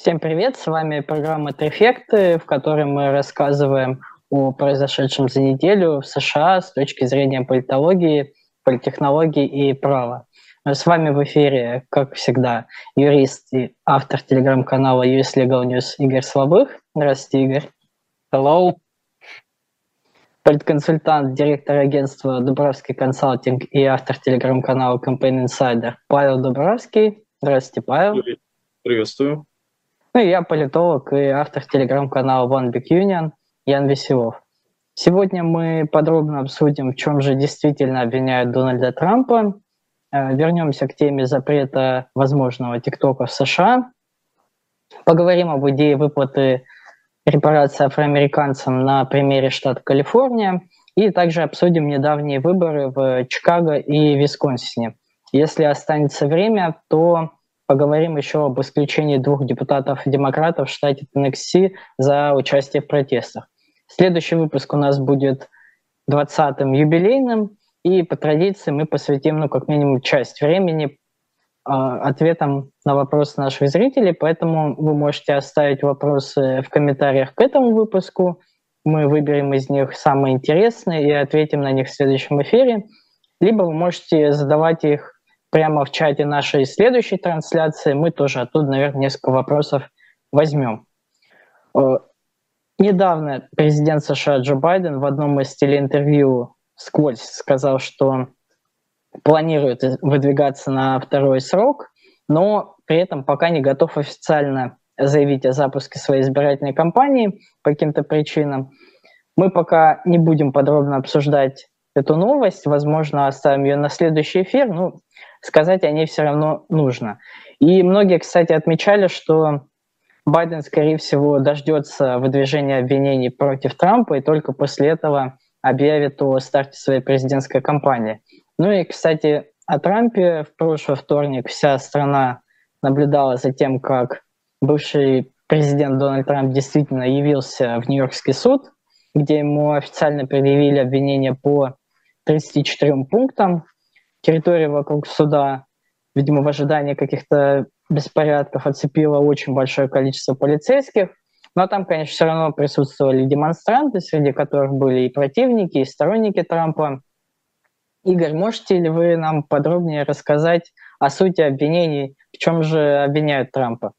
Всем привет, с вами программа «Трефекты», в которой мы рассказываем о произошедшем за неделю в США с точки зрения политологии, политтехнологии и права. С вами в эфире, как всегда, юрист и автор телеграм-канала US Legal News Игорь Слабых. Здравствуйте, Игорь. Hello. Политконсультант, директор агентства Дубровский консалтинг и автор телеграм-канала Campaign Insider Павел Дубровский. Здравствуйте, Павел. Приветствую. Ну и я политолог и автор телеграм-канала One Big Union Ян Веселов. Сегодня мы подробно обсудим, в чем же действительно обвиняют Дональда Трампа. Э, вернемся к теме запрета возможного ТикТока в США. Поговорим об идее выплаты репарации афроамериканцам на примере штата Калифорния. И также обсудим недавние выборы в Чикаго и Висконсине. Если останется время, то поговорим еще об исключении двух депутатов-демократов в штате Теннесси за участие в протестах. Следующий выпуск у нас будет 20-м юбилейным, и по традиции мы посвятим, ну, как минимум, часть времени э, ответам на вопросы наших зрителей, поэтому вы можете оставить вопросы в комментариях к этому выпуску. Мы выберем из них самые интересные и ответим на них в следующем эфире. Либо вы можете задавать их прямо в чате нашей следующей трансляции. Мы тоже оттуда, наверное, несколько вопросов возьмем. Э, недавно президент США Джо Байден в одном из телеинтервью сквозь сказал, что планирует выдвигаться на второй срок, но при этом пока не готов официально заявить о запуске своей избирательной кампании по каким-то причинам. Мы пока не будем подробно обсуждать эту новость, возможно, оставим ее на следующий эфир. Ну, сказать о ней все равно нужно. И многие, кстати, отмечали, что Байден, скорее всего, дождется выдвижения обвинений против Трампа и только после этого объявит о старте своей президентской кампании. Ну и, кстати, о Трампе в прошлый вторник вся страна наблюдала за тем, как бывший президент Дональд Трамп действительно явился в Нью-Йоркский суд, где ему официально предъявили обвинения по 34 пунктам, территория вокруг суда, видимо, в ожидании каких-то беспорядков оцепило очень большое количество полицейских. Но там, конечно, все равно присутствовали демонстранты, среди которых были и противники, и сторонники Трампа. Игорь, можете ли вы нам подробнее рассказать о сути обвинений, в чем же обвиняют Трампа?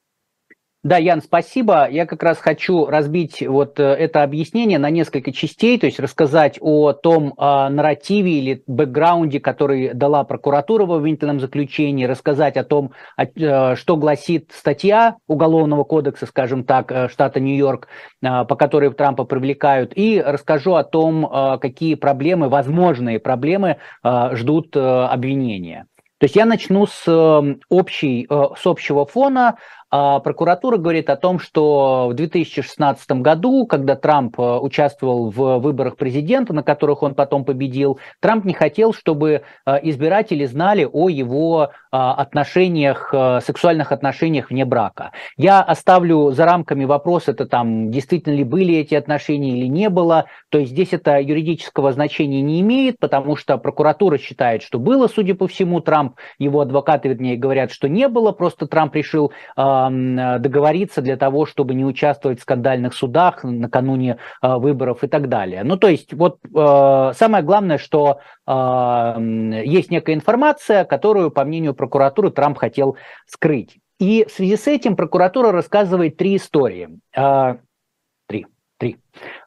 Да, Ян, спасибо. Я как раз хочу разбить вот э, это объяснение на несколько частей, то есть рассказать о том о нарративе или бэкграунде, который дала прокуратура в обвинительном заключении, рассказать о том, э, что гласит статья Уголовного кодекса, скажем так, э, штата Нью-Йорк, по которой Трампа привлекают, и расскажу о том, какие проблемы, возможные проблемы ждут обвинения. То есть я начну с, общей, с общего фона, прокуратура говорит о том, что в 2016 году, когда Трамп э, участвовал в выборах президента, на которых он потом победил, Трамп не хотел, чтобы э, избиратели знали о его э, отношениях, сексуальных отношениях вне брака. Я оставлю за рамками вопрос, это там действительно ли были эти отношения или не было. То есть здесь это юридического значения не имеет, потому что прокуратура считает, что было, судя по всему, Трамп, его адвокаты, вернее, говорят, что не было, просто Трамп решил договориться для того, чтобы не участвовать в скандальных судах накануне а, выборов и так далее. Ну, то есть, вот а, самое главное, что а, есть некая информация, которую, по мнению прокуратуры, Трамп хотел скрыть. И в связи с этим прокуратура рассказывает три истории. Три. Три.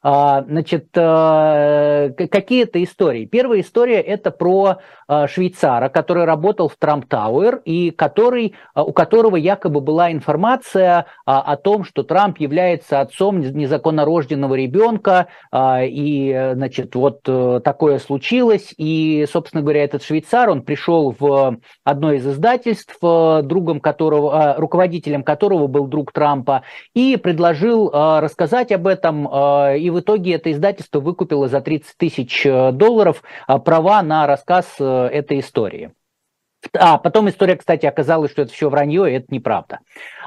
А, значит, э, какие-то истории. Первая история – это про э, швейцара, который работал в Трамп Тауэр и который, э, у которого якобы была информация а, о том, что Трамп является отцом незаконно рожденного ребенка, а, и, значит, вот такое случилось. И, собственно говоря, этот швейцар, он пришел в одно из издательств, другом которого, руководителем которого был друг Трампа, и предложил рассказать об этом и в итоге это издательство выкупило за 30 тысяч э, долларов э, права на рассказ э, этой истории. А потом история, кстати, оказалась, что это все вранье, и это неправда.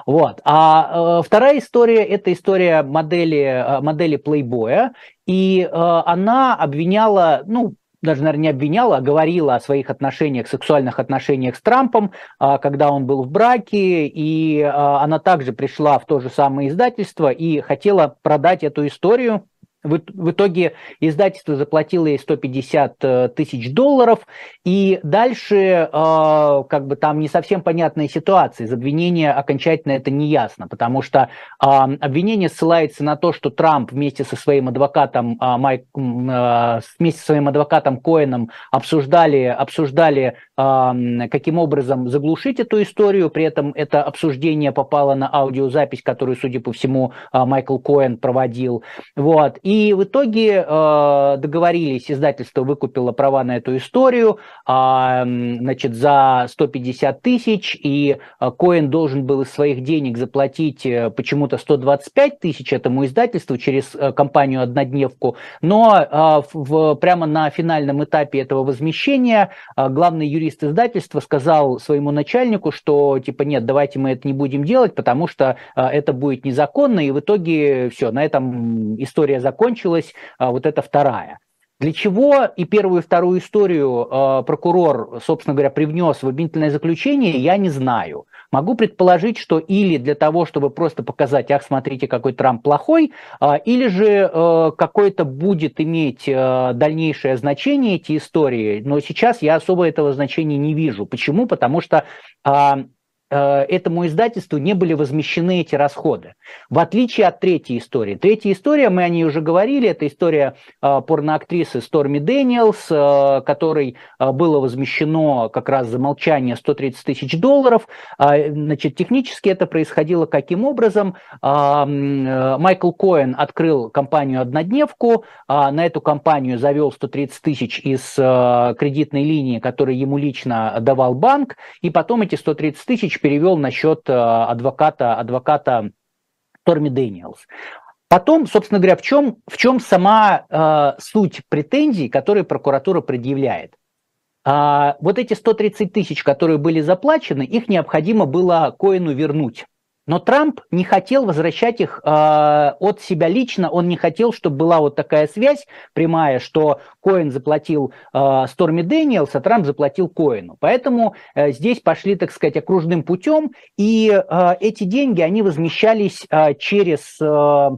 Вот. А э, вторая история – это история модели, модели Playboy, и э, она обвиняла, ну, даже, наверное, не обвиняла, а говорила о своих отношениях, сексуальных отношениях с Трампом, а, когда он был в браке, и а, она также пришла в то же самое издательство и хотела продать эту историю в итоге издательство заплатило ей 150 э, тысяч долларов, и дальше э, как бы там не совсем понятная ситуация. Из обвинения окончательно это не ясно, потому что обвинение ссылается на то, что Трамп вместе со своим адвокатом Майк, э, вместе со своим адвокатом Коэном обсуждали, обсуждали каким образом заглушить эту историю, при этом это обсуждение попало на аудиозапись, которую, судя по всему, Майкл Коэн проводил. Вот. И в итоге э, договорились, издательство выкупило права на эту историю э, значит, за 150 тысяч, и Коэн должен был из своих денег заплатить э, почему-то 125 тысяч этому издательству через э, компанию «Однодневку», но в, прямо на финальном этапе этого возмещения главный юрист издательства сказал своему начальнику, что типа нет, давайте мы это не будем делать, потому что э, это будет незаконно, и в итоге все, на этом история закончилась а, вот эта вторая. Для чего и первую и вторую историю э, прокурор, собственно говоря, привнес в обвинительное заключение, я не знаю. Могу предположить, что или для того, чтобы просто показать, ах, смотрите, какой Трамп плохой, э, или же э, какое-то будет иметь э, дальнейшее значение эти истории, но сейчас я особо этого значения не вижу. Почему? Потому что Э, этому издательству не были возмещены эти расходы. В отличие от третьей истории. Третья история, мы о ней уже говорили, это история э, порноактрисы Сторми Дэниелс, э, которой э, было возмещено как раз за молчание 130 тысяч долларов. Э, значит, технически это происходило каким образом? Э, э, Майкл Коэн открыл компанию «Однодневку», э, на эту компанию завел 130 тысяч из э, кредитной линии, которую ему лично давал банк, и потом эти 130 тысяч перевел на э, адвоката, адвоката Сторми Дэниелс. Потом, собственно говоря, в чем, в чем сама э, суть претензий, которые прокуратура предъявляет? А, вот эти 130 тысяч, которые были заплачены, их необходимо было Коэну вернуть. Но Трамп не хотел возвращать их э, от себя лично, он не хотел, чтобы была вот такая связь прямая, что Коэн заплатил э, Сторми Дэниелс, а Трамп заплатил Коэну. Поэтому э, здесь пошли, так сказать, окружным путем, и э, эти деньги, они возмещались э, через э,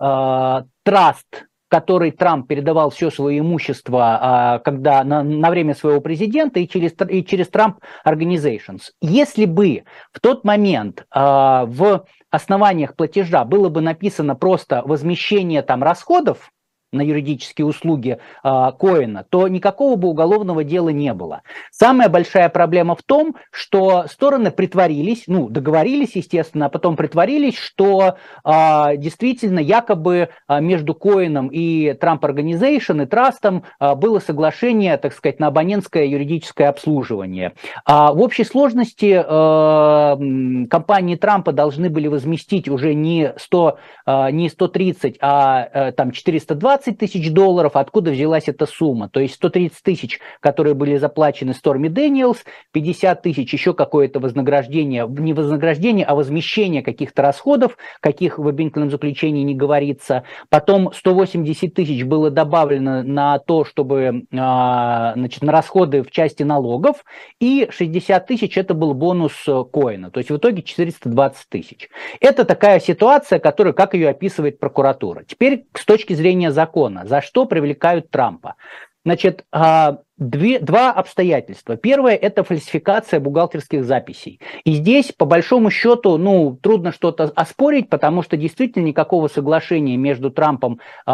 э, траст которой Трамп передавал все свое имущество, а, когда на, на время своего президента и через, и через Trump Organizations. Если бы в тот момент а, в основаниях платежа было бы написано просто возмещение там расходов, на юридические услуги э, Коина, то никакого бы уголовного дела не было. Самая большая проблема в том, что стороны притворились, ну, договорились, естественно, а потом притворились, что э, действительно якобы э, между Коином и Trump Organization и Трастом э, было соглашение, так сказать, на абонентское юридическое обслуживание. А в общей сложности э, компании Трампа должны были возместить уже не, 100, э, не 130, а э, там 420 20 тысяч долларов, откуда взялась эта сумма? То есть 130 тысяч, которые были заплачены Сторми Дэниелс, 50 тысяч еще какое-то вознаграждение, не вознаграждение, а возмещение каких-то расходов, каких в обвинительном заключении не говорится. Потом 180 тысяч было добавлено на то, чтобы, а, значит, на расходы в части налогов, и 60 тысяч это был бонус коина. То есть в итоге 420 тысяч. Это такая ситуация, которая, как ее описывает прокуратура. Теперь с точки зрения закона закона. За что привлекают Трампа? Значит, а, две, два обстоятельства. Первое – это фальсификация бухгалтерских записей. И здесь, по большому счету, ну, трудно что-то оспорить, потому что действительно никакого соглашения между Трампом э,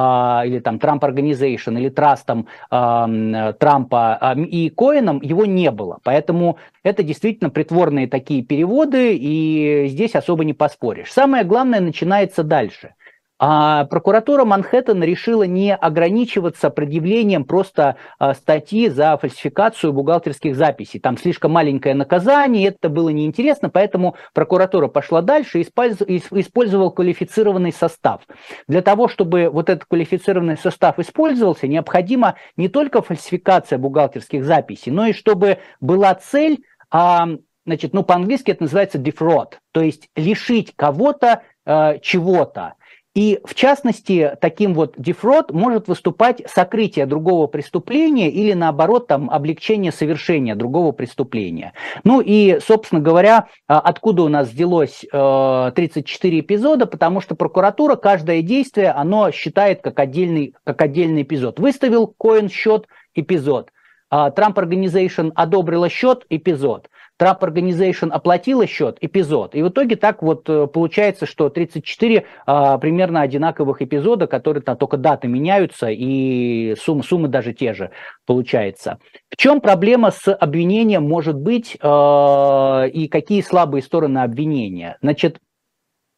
или там Трамп Organization или Трастом э, Трампа э, и Коином его не было. Поэтому это действительно притворные такие переводы, и здесь особо не поспоришь. Самое главное начинается дальше. А прокуратура Манхэттена решила не ограничиваться предъявлением просто а, статьи за фальсификацию бухгалтерских записей. Там слишком маленькое наказание, это было неинтересно, поэтому прокуратура пошла дальше и использовал квалифицированный состав. Для того, чтобы вот этот квалифицированный состав использовался, необходима не только фальсификация бухгалтерских записей, но и чтобы была цель а, значит, ну, по-английски это называется defraud, то есть лишить кого-то э, чего-то. И в частности, таким вот дефрод может выступать сокрытие другого преступления или наоборот там облегчение совершения другого преступления. Ну и, собственно говоря, а, откуда у нас взялось 34 э, эпизода, потому что прокуратура каждое действие, оно считает как отдельный, как отдельный эпизод. Выставил коин-счет, эпизод. Трамп Organization одобрила счет, эпизод. Trump Organization оплатила счет, эпизод. И в итоге так вот э, получается, что 34 а, примерно одинаковых эпизода, которые там только даты меняются, и суммы, суммы даже те же получается. В чем проблема с обвинением может быть, э, и какие слабые стороны обвинения? Значит,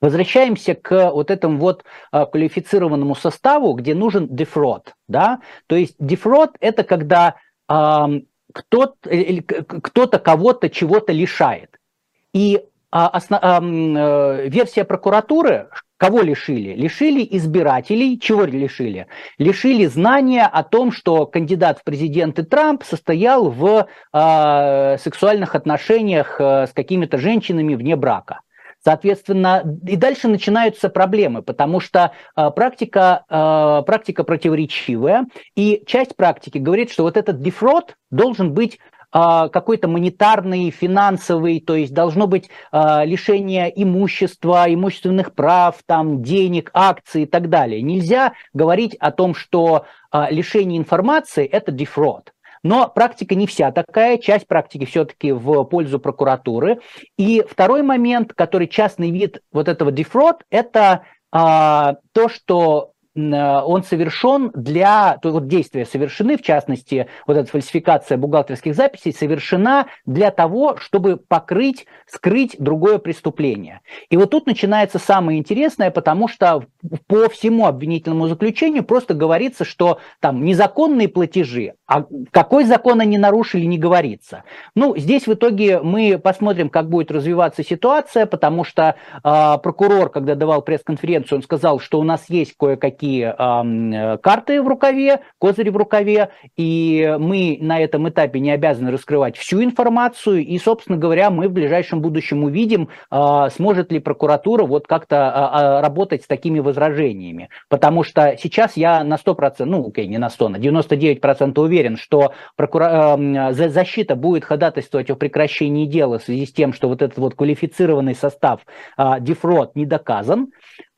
Возвращаемся к вот этому вот а, квалифицированному составу, где нужен дефрод, да, то есть дефрод это когда кто-то, кто-то кого-то чего-то лишает. И а, э, версия прокуратуры, кого лишили? Лишили избирателей, чего лишили? Лишили знания о том, что кандидат в президенты Трамп состоял в а, сексуальных отношениях э, с какими-то женщинами вне брака. Соответственно, и дальше начинаются проблемы, потому что э, практика, э, практика противоречивая, и часть практики говорит, что вот этот дефрод должен быть э, какой-то монетарный, финансовый, то есть должно быть лишение имущества, имущественных прав, там, денег, акций и так далее. Нельзя говорить о том, что лишение информации – это дефрод. Но практика не вся такая, часть практики все-таки в пользу прокуратуры. И второй момент, который частный вид вот этого дефрод, это а, то, что он совершен для, то вот действия совершены, в частности, вот эта фальсификация бухгалтерских записей совершена для того, чтобы покрыть, скрыть другое преступление. И вот тут начинается самое интересное, потому что по всему обвинительному заключению просто говорится, что там незаконные платежи, а какой закон они нарушили, не говорится. Ну, здесь в итоге мы посмотрим, как будет развиваться ситуация, потому что э, прокурор, когда давал пресс-конференцию, он сказал, что у нас есть кое-какие такие э, карты в рукаве, козыри в рукаве, и мы на этом этапе не обязаны раскрывать всю информацию, и, собственно говоря, мы в ближайшем будущем увидим, э, сможет ли прокуратура вот как-то э, работать с такими возражениями, потому что сейчас я на 100%, ну, окей, не на 100, на 99% уверен, что прокура... э, защита будет ходатайствовать о прекращении дела в связи с тем, что вот этот вот квалифицированный состав э, дефрод не доказан,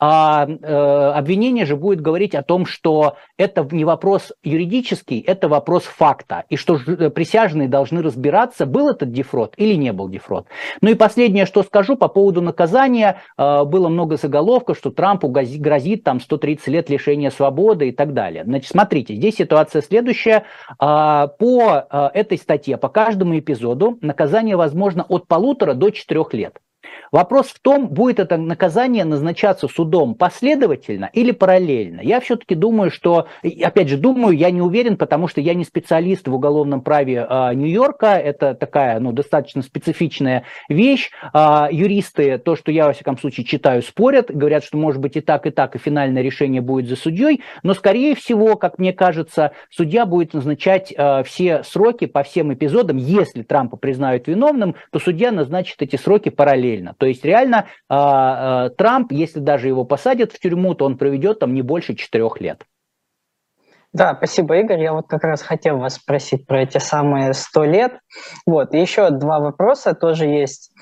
а э, обвинение же будет говорить о том, что это не вопрос юридический, это вопрос факта, и что э, присяжные должны разбираться, был этот дефрод или не был дефрод. Ну и последнее, что скажу по поводу наказания, э, было много заголовков, что Трампу грозит там 130 лет лишения свободы и так далее. Значит, смотрите, здесь ситуация следующая. Э, по э, этой статье, по каждому эпизоду наказание возможно от полутора до четырех лет. Вопрос в том, будет это наказание назначаться судом последовательно или параллельно. Я все-таки думаю, что, опять же, думаю, я не уверен, потому что я не специалист в уголовном праве э, Нью-Йорка. Это такая, ну, достаточно специфичная вещь. Э, юристы, то, что я, во всяком случае, читаю, спорят, говорят, что может быть и так, и так, и финальное решение будет за судьей. Но, скорее всего, как мне кажется, судья будет назначать э, все сроки по всем эпизодам. Если Трампа признают виновным, то судья назначит эти сроки параллельно. То есть реально э, Трамп, если даже его посадят в тюрьму, то он проведет там не больше четырех лет. Да, спасибо, Игорь. Я вот как раз хотел вас спросить про эти самые сто лет. Вот, еще два вопроса тоже есть.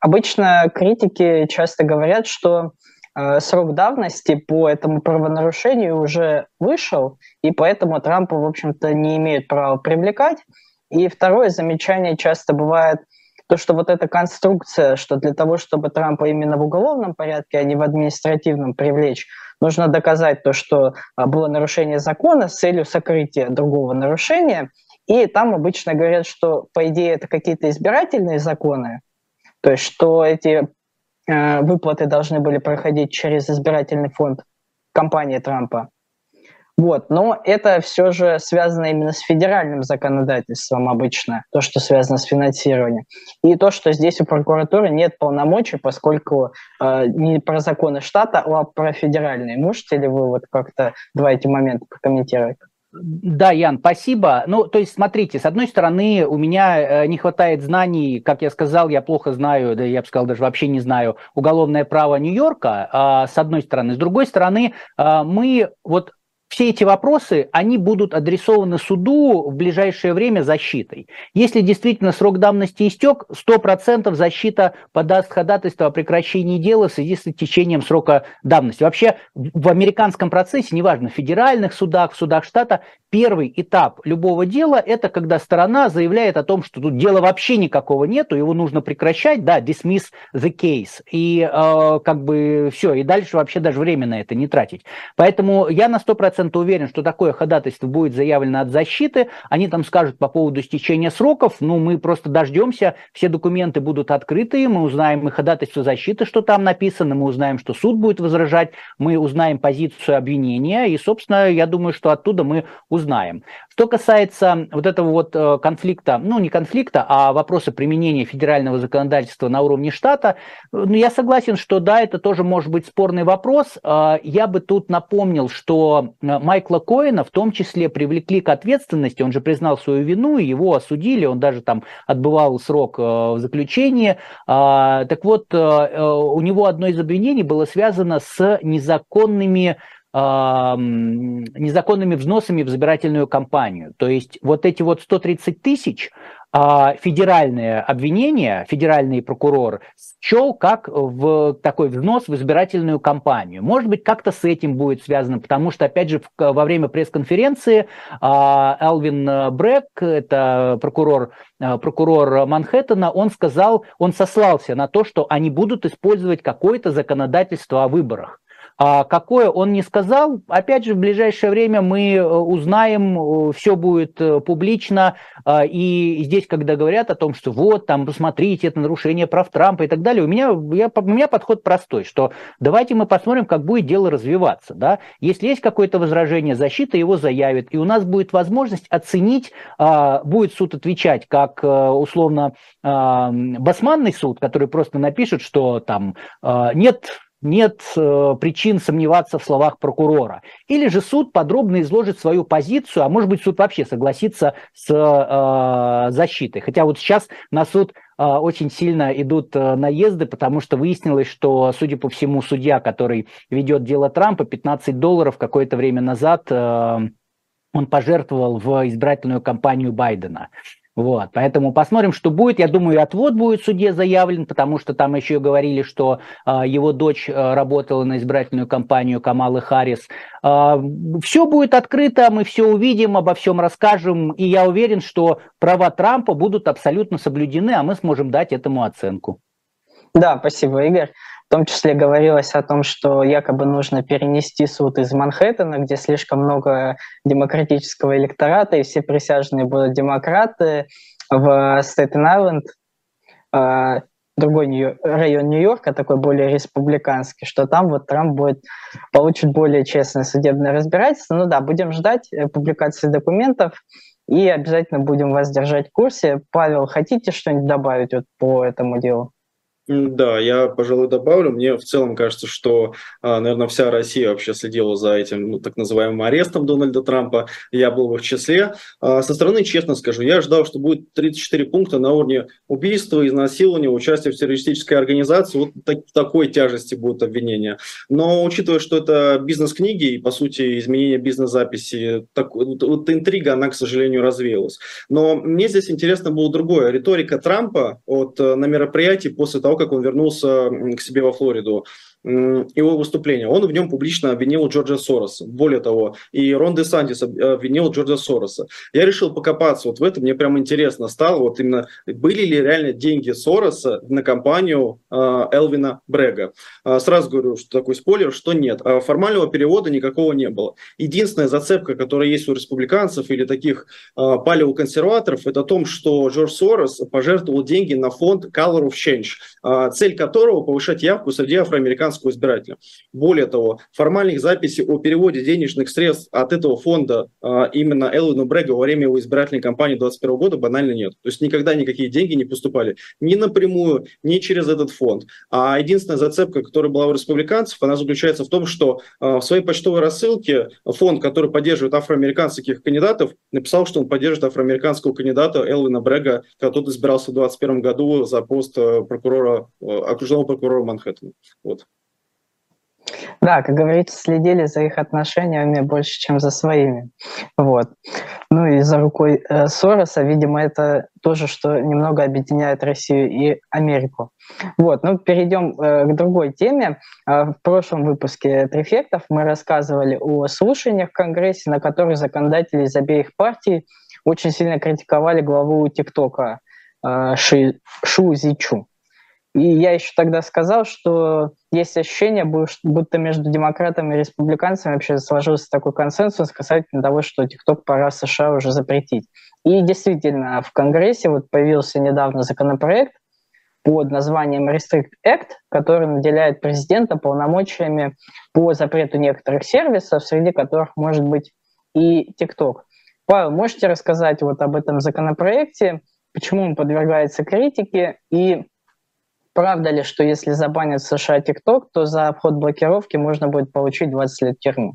Обычно критики часто говорят, что э, срок давности по этому правонарушению уже вышел, и поэтому Трампа, в общем-то, не имеют права привлекать. И второе замечание часто бывает – то, что вот эта конструкция, что для того, чтобы Трампа именно в уголовном порядке, а не в административном привлечь, нужно доказать то, что а, было нарушение закона с целью сокрытия другого нарушения. И там обычно говорят, что, по идее, это какие-то избирательные законы, то есть что эти э, выплаты должны были проходить через избирательный фонд компании Трампа. Вот, но это все же связано именно с федеральным законодательством обычно, то, что связано с финансированием. И то, что здесь у прокуратуры нет полномочий, поскольку э, не про законы штата, а про федеральные. Можете ли вы вот как-то два эти момента прокомментировать? Да, Ян, спасибо. Ну, то есть, смотрите, с одной стороны, у меня э, не хватает знаний, как я сказал, я плохо знаю, да я бы сказал, даже вообще не знаю, уголовное право Нью-Йорка, а, с одной стороны. С другой стороны, а, мы вот все эти вопросы, они будут адресованы суду в ближайшее время защитой. Если действительно срок давности истек, 100% защита подаст ходатайство о прекращении дела в связи с течением срока давности. Вообще в американском процессе, неважно, в федеральных судах, в судах штата, первый этап любого дела – это когда сторона заявляет о том, что тут дела вообще никакого нету, его нужно прекращать, да, dismiss the case. И э, как бы все, и дальше вообще даже время на это не тратить. Поэтому я на 100% 100% уверен, что такое ходатайство будет заявлено от защиты. Они там скажут по поводу стечения сроков. Ну, мы просто дождемся, все документы будут открыты, мы узнаем и ходатайство защиты, что там написано, мы узнаем, что суд будет возражать, мы узнаем позицию обвинения, и, собственно, я думаю, что оттуда мы узнаем. Что касается вот этого вот э, конфликта, ну, не конфликта, а вопроса применения федерального законодательства на уровне штата, ну, я согласен, что да, это тоже может быть спорный вопрос. Э, я бы тут напомнил, что Э, Майкла Коэна в том числе привлекли к ответственности, он же признал свою вину, его осудили, он даже там отбывал срок э, в заключении. Так вот, э, у него одно из обвинений было связано с незаконными незаконными взносами в избирательную кампанию. То есть вот эти вот 130 тысяч а федеральное обвинение, федеральный прокурор счел как в такой взнос в избирательную кампанию. Может быть, как-то с этим будет связано, потому что, опять же, во время пресс-конференции а, Элвин Брэк, это прокурор, а, прокурор Манхэттена, он сказал, он сослался на то, что они будут использовать какое-то законодательство о выборах. А какое он не сказал, опять же, в ближайшее время мы э, узнаем, э, все будет э, публично, а, и здесь, когда говорят о том, что вот, там, посмотрите, это нарушение прав Трампа и так далее, у меня, я, у меня подход простой, что давайте мы посмотрим, как будет дело развиваться, да, если есть какое-то возражение, защита его заявит, и у нас будет возможность оценить, а, будет суд отвечать, как условно басманный суд, который просто напишет, что там нет нет э, причин сомневаться в словах прокурора. Или же суд подробно изложит свою позицию, а может быть суд вообще согласится с э, защитой. Хотя вот сейчас на суд э, очень сильно идут э, наезды, потому что выяснилось, что, судя по всему, судья, который ведет дело Трампа, 15 долларов какое-то время назад э, он пожертвовал в избирательную кампанию Байдена. Вот, поэтому посмотрим, что будет. Я думаю, отвод будет в суде заявлен, потому что там еще говорили, что э, его дочь э, работала на избирательную кампанию Камалы Харрис. Э, все будет открыто, мы все увидим, обо всем расскажем, и я уверен, что права Трампа будут абсолютно соблюдены, а мы сможем дать этому оценку. Да, спасибо, Игорь. В том числе говорилось о том, что якобы нужно перенести суд из Манхэттена, где слишком много демократического электората, и все присяжные будут демократы, в Стейтен-Айленд, другой район Нью-Йорка, такой более республиканский, что там вот Трамп будет получит более честное судебное разбирательство. Ну да, будем ждать э, публикации документов и обязательно будем вас держать в курсе. Павел, хотите что-нибудь добавить вот по этому делу? Да, я, пожалуй, добавлю. Мне в целом кажется, что, а, наверное, вся Россия вообще следила за этим ну, так называемым арестом Дональда Трампа. Я был в их числе. А, со стороны, честно скажу, я ждал, что будет 34 пункта на уровне убийства, изнасилования, участия в террористической организации. Вот так, такой тяжести будут обвинения. Но учитывая, что это бизнес-книги и, по сути, изменение бизнес-записи, так, вот, вот интрига, она, к сожалению, развеялась. Но мне здесь интересно было другое. Риторика Трампа от, э, на мероприятии после того, как он вернулся к себе во Флориду его выступление. Он в нем публично обвинил Джорджа Сороса. Более того, и Рон Де Сантис обвинил Джорджа Сороса. Я решил покопаться вот в этом. Мне прям интересно стало, вот именно были ли реально деньги Сороса на компанию э, Элвина Брега. Э, сразу говорю, что такой спойлер, что нет. А формального перевода никакого не было. Единственная зацепка, которая есть у республиканцев или таких палеоконсерваторов, это о том, что Джордж Сорос пожертвовал деньги на фонд Color of Change, цель которого повышать явку среди афроамериканцев американского избирателя. Более того, формальных записей о переводе денежных средств от этого фонда э, именно Элвину Брега во время его избирательной кампании 2021 года банально нет. То есть никогда никакие деньги не поступали ни напрямую, ни через этот фонд. А единственная зацепка, которая была у республиканцев, она заключается в том, что э, в своей почтовой рассылке фонд, который поддерживает афроамериканских кандидатов, написал, что он поддерживает афроамериканского кандидата Элвина Брега, когда тот избирался в 2021 году за пост э, прокурора, э, окружного прокурора Манхэттена. Вот. Да, как говорится, следили за их отношениями больше, чем за своими. Вот. Ну и за рукой э, Сороса, видимо, это тоже, что немного объединяет Россию и Америку. Вот, ну перейдем э, к другой теме. Э, в прошлом выпуске «Трефектов» мы рассказывали о слушаниях в Конгрессе, на которых законодатели из обеих партий очень сильно критиковали главу ТикТока э, Ши, Шу Зичу. И я еще тогда сказал, что есть ощущение, будто между демократами и республиканцами вообще сложился такой консенсус касательно того, что ТикТок пора США уже запретить. И действительно, в Конгрессе вот появился недавно законопроект под названием Restrict Act, который наделяет президента полномочиями по запрету некоторых сервисов, среди которых может быть и ТикТок. Павел, можете рассказать вот об этом законопроекте, почему он подвергается критике и Правда ли, что если забанят США TikTok, то за вход блокировки можно будет получить 20 лет тюрьмы?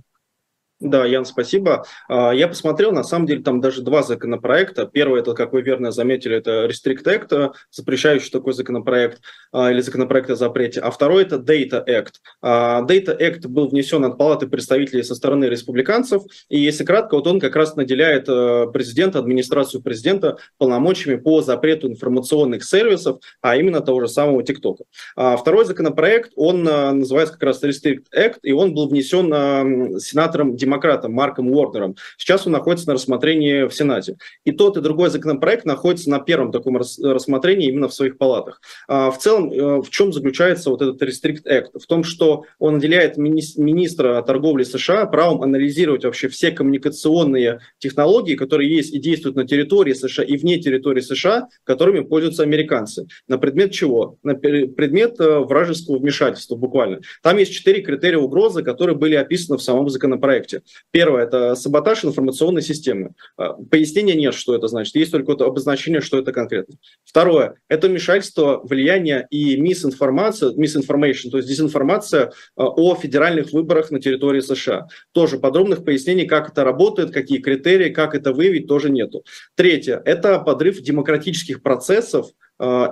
Да, Ян, спасибо. А, я посмотрел, на самом деле там даже два законопроекта. Первый, это, как вы верно заметили, это Restrict Act, запрещающий такой законопроект, а, или законопроект о запрете. А второй это Data Act. А, Data Act был внесен от Палаты представителей со стороны республиканцев, и если кратко, вот он как раз наделяет президента, администрацию президента полномочиями по запрету информационных сервисов, а именно того же самого TikTok. Второй законопроект, он называется как раз Restrict Act, и он был внесен сенатором Демократии демократом Марком Уорнером. Сейчас он находится на рассмотрении в Сенате. И тот, и другой законопроект находится на первом таком рассмотрении именно в своих палатах. А, в целом, э, в чем заключается вот этот Restrict Act? В том, что он наделяет мини- министра торговли США правом анализировать вообще все коммуникационные технологии, которые есть и действуют на территории США и вне территории США, которыми пользуются американцы. На предмет чего? На предмет э, вражеского вмешательства буквально. Там есть четыре критерия угрозы, которые были описаны в самом законопроекте. Первое – это саботаж информационной системы. А, пояснения нет, что это значит. Есть только вот обозначение, что это конкретно. Второе – это вмешательство, влияние и мисинформация, misinformation, то есть дезинформация а, о федеральных выборах на территории США. Тоже подробных пояснений, как это работает, какие критерии, как это выявить, тоже нету. Третье – это подрыв демократических процессов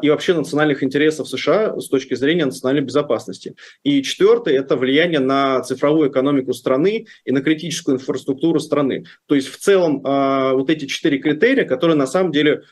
и вообще национальных интересов США с точки зрения национальной безопасности. И четвертое – это влияние на цифровую экономику страны и на критическую инфраструктуру страны. То есть в целом а, вот эти четыре критерия, которые на самом деле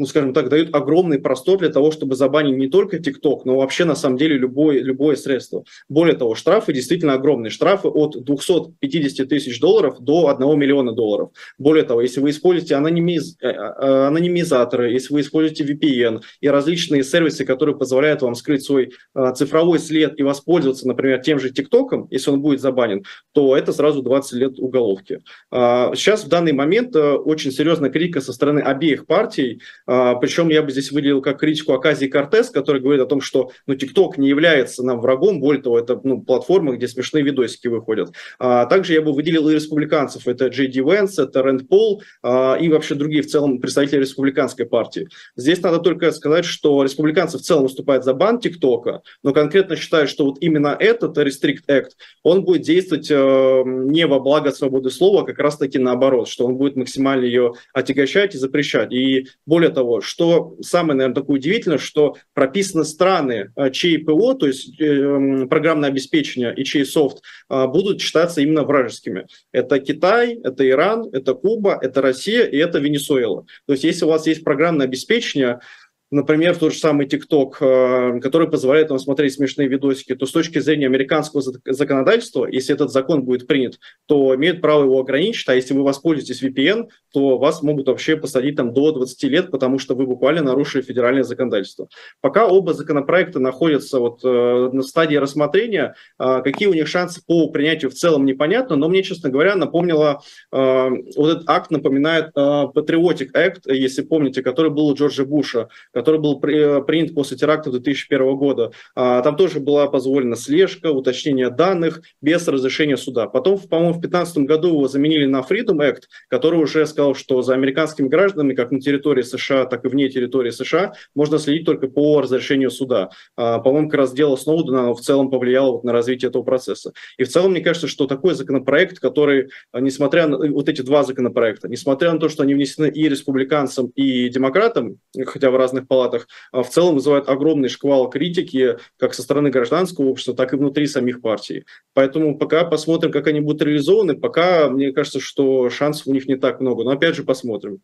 ну, скажем так, дают огромный простор для того, чтобы забанить не только TikTok, но вообще, на самом деле, любое, любое средство. Более того, штрафы действительно огромные. Штрафы от 250 тысяч долларов до 1 миллиона долларов. Более того, если вы используете анонимиз... Э, э, анонимизаторы, если вы используете VPN и различные сервисы, которые позволяют вам скрыть свой э, цифровой след и воспользоваться, например, тем же TikTok, если он будет забанен, то это сразу 20 лет уголовки. А, сейчас в данный момент очень серьезная критика со стороны обеих партий, а, причем я бы здесь выделил как критику Аказии Кортес, который говорит о том, что ну, TikTok не является нам врагом, более того, это ну, платформа, где смешные видосики выходят. А, также я бы выделил и республиканцев, это Джей Ди Венс, это Рэнд Пол а, и вообще другие в целом представители республиканской партии. Здесь надо только сказать, что республиканцы в целом выступают за бан ТикТока, но конкретно считают, что вот именно этот Restrict Act, он будет действовать э, не во благо свободы слова, а как раз таки наоборот, что он будет максимально ее отягощать и запрещать. И более того, того, что самое, наверное, такое удивительное, что прописаны страны, э, чьи ПО, то есть э, программное обеспечение и чей софт э, будут считаться именно вражескими. Это Китай, это Иран, это Куба, это Россия и это Венесуэла. То есть если у вас есть программное обеспечение, например, тот же самый TikTok, э, который позволяет вам смотреть смешные видосики, то с точки зрения американского законодательства, если этот закон будет принят, то имеют право его ограничить, а если вы воспользуетесь VPN, то вас могут вообще посадить там до 20 лет, потому что вы буквально нарушили федеральное законодательство. Пока оба законопроекта находятся вот э, на стадии рассмотрения, э, какие у них шансы по принятию в целом непонятно, но мне, честно говоря, напомнило, вот этот акт напоминает Patriotic Act, если помните, который был у Джорджа Буша, который был при, принят после теракта 2001 года. А, там тоже была позволена слежка, уточнение данных без разрешения суда. Потом, по-моему, в 2015 году его заменили на Freedom Act, который уже сказал, что за американскими гражданами, как на территории США, так и вне территории США, можно следить только по разрешению суда. А, по-моему, как раз дело Сноудена в целом повлияло вот на развитие этого процесса. И в целом, мне кажется, что такой законопроект, который, несмотря на вот эти два законопроекта, несмотря на то, что они внесены и республиканцам, и демократам, хотя в разных палатах, а, в целом вызывает огромный шквал критики как со стороны гражданского общества, так и внутри самих партий. Поэтому пока посмотрим, как они будут реализованы, пока мне кажется, что шансов у них не так много. Но опять же посмотрим.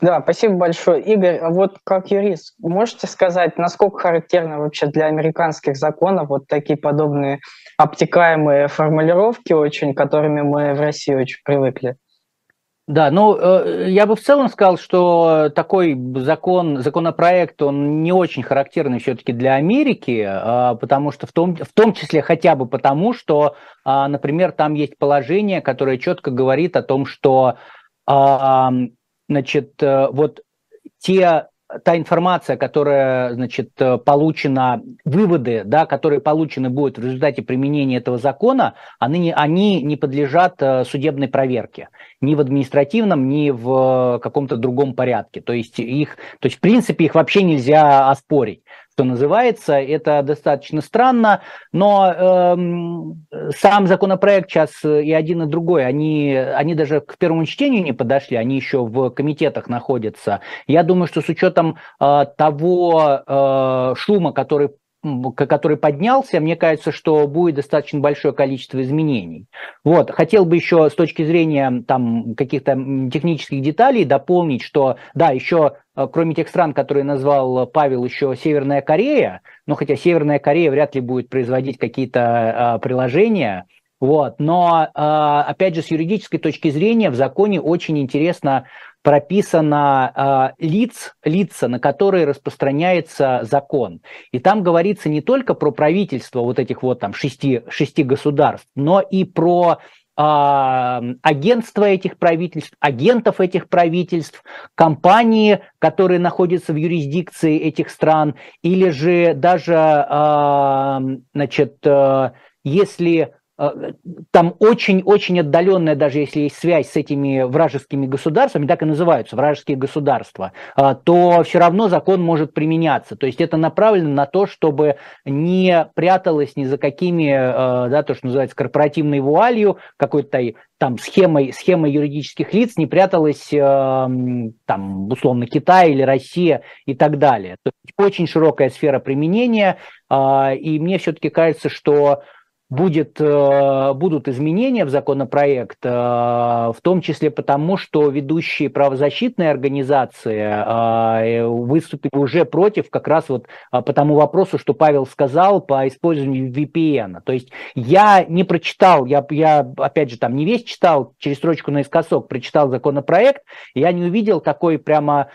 Да, спасибо большое. Игорь, а вот как юрист, можете сказать, насколько характерно вообще для американских законов вот такие подобные обтекаемые формулировки очень, которыми мы в России очень привыкли? Да, ну э, я бы в целом сказал, что такой закон, законопроект, он не очень характерный все-таки для Америки, а, потому что в том, в том числе хотя бы потому, что, а, например, там есть положение, которое четко говорит о том, что а, значит, э, вот те та информация, которая, значит, э, получена, выводы, да, которые получены будут в результате применения этого закона, они, они не подлежат э, судебной проверке ни в административном, ни в каком-то другом порядке. То есть их, то есть в принципе их вообще нельзя оспорить что называется. Это достаточно странно, но э, сам законопроект сейчас и один, и другой, они, они даже к первому чтению не подошли, они еще в комитетах находятся. Я думаю, что с учетом э, того э, шума, который который поднялся, мне кажется, что будет достаточно большое количество изменений. Вот, хотел бы еще с точки зрения там каких-то технических деталей дополнить, что да, еще э, кроме тех стран, которые назвал Павел, еще Северная Корея, но хотя Северная Корея вряд ли будет производить какие-то э, приложения, вот, но э, опять же с юридической точки зрения в законе очень интересно прописано э, лиц, лица, на которые распространяется закон. И там говорится не только про правительство вот этих вот там шести, шести государств, но и про э, агентства этих правительств, агентов этих правительств, компании, которые находятся в юрисдикции этих стран, или же даже, значит, э, если там очень-очень отдаленная, даже если есть связь с этими вражескими государствами, так и называются вражеские государства, э, то все равно закон может применяться. То есть это направлено на то, чтобы не пряталось ни за какими, э, да, то, что называется корпоративной вуалью, какой-то там схемой, схемой юридических лиц не пряталась там условно Китай или Россия и так далее. То есть очень широкая сфера применения, и мне все-таки кажется, что будет, э, будут изменения в законопроект, э, в том числе потому, что ведущие правозащитные организации э, выступили уже против как раз вот по тому вопросу, что Павел сказал по использованию VPN. То есть я не прочитал, я, я опять же там не весь читал, через строчку наискосок прочитал законопроект, я не увидел такой прямо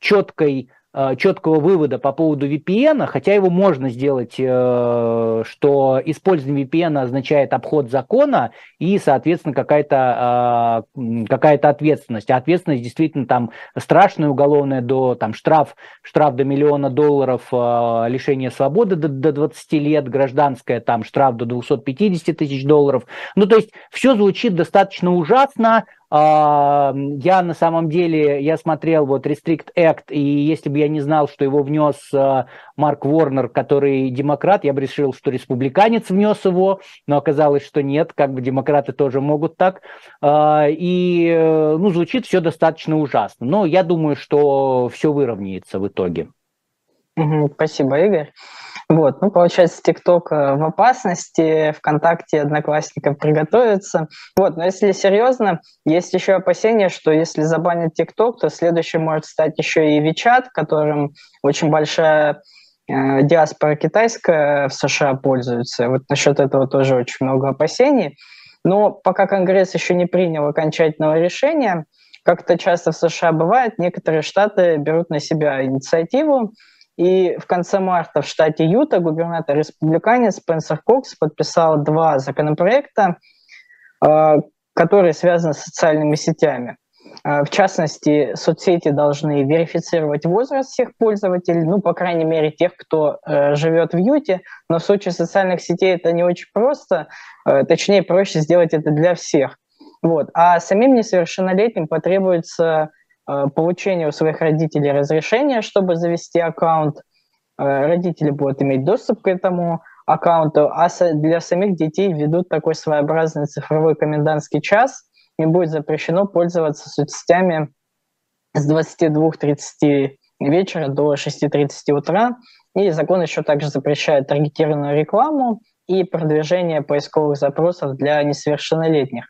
четкой четкого вывода по поводу VPN, хотя его можно сделать, э, что использование VPN означает обход закона и, соответственно, какая-то э, какая ответственность. А ответственность действительно там страшная, уголовная, до там, штраф, штраф до миллиона долларов, лишение свободы до, до 20 лет, гражданская там штраф до 250 тысяч долларов. Ну, то есть все звучит достаточно ужасно, я на самом деле, я смотрел вот Restrict Act, и если бы я не знал, что его внес а, Марк Уорнер, который демократ, я бы решил, что республиканец внес его, но оказалось, что нет, как бы демократы тоже могут так. А, и, э, ну, звучит все достаточно ужасно. Но я думаю, что все выровняется в итоге. Спасибо, Игорь. Вот, ну, получается, ТикТок э, в опасности, ВКонтакте одноклассников приготовиться. Вот, но если серьезно, есть еще опасение, что если забанят ТикТок, то следующий может стать еще и Вичат, которым очень большая э, диаспора китайская в США пользуется. Вот насчет этого тоже очень много опасений. Но пока Конгресс еще не принял окончательного решения, как это часто в США бывает, некоторые штаты берут на себя инициативу и в конце марта в штате Юта губернатор-республиканец Спенсер Кокс подписал два законопроекта, э, которые связаны с социальными сетями. В частности, соцсети должны верифицировать возраст всех пользователей, ну, по крайней мере, тех, кто э, живет в Юте. Но в случае социальных сетей это не очень просто, э, точнее, проще сделать это для всех. Вот. А самим несовершеннолетним потребуется э, получение у своих родителей разрешения, чтобы завести аккаунт. Э, родители будут иметь доступ к этому аккаунту, а для самих детей ведут такой своеобразный цифровой комендантский час. Им будет запрещено пользоваться соцсетями с 22.30 вечера до 6.30 утра. И закон еще также запрещает таргетированную рекламу и продвижение поисковых запросов для несовершеннолетних.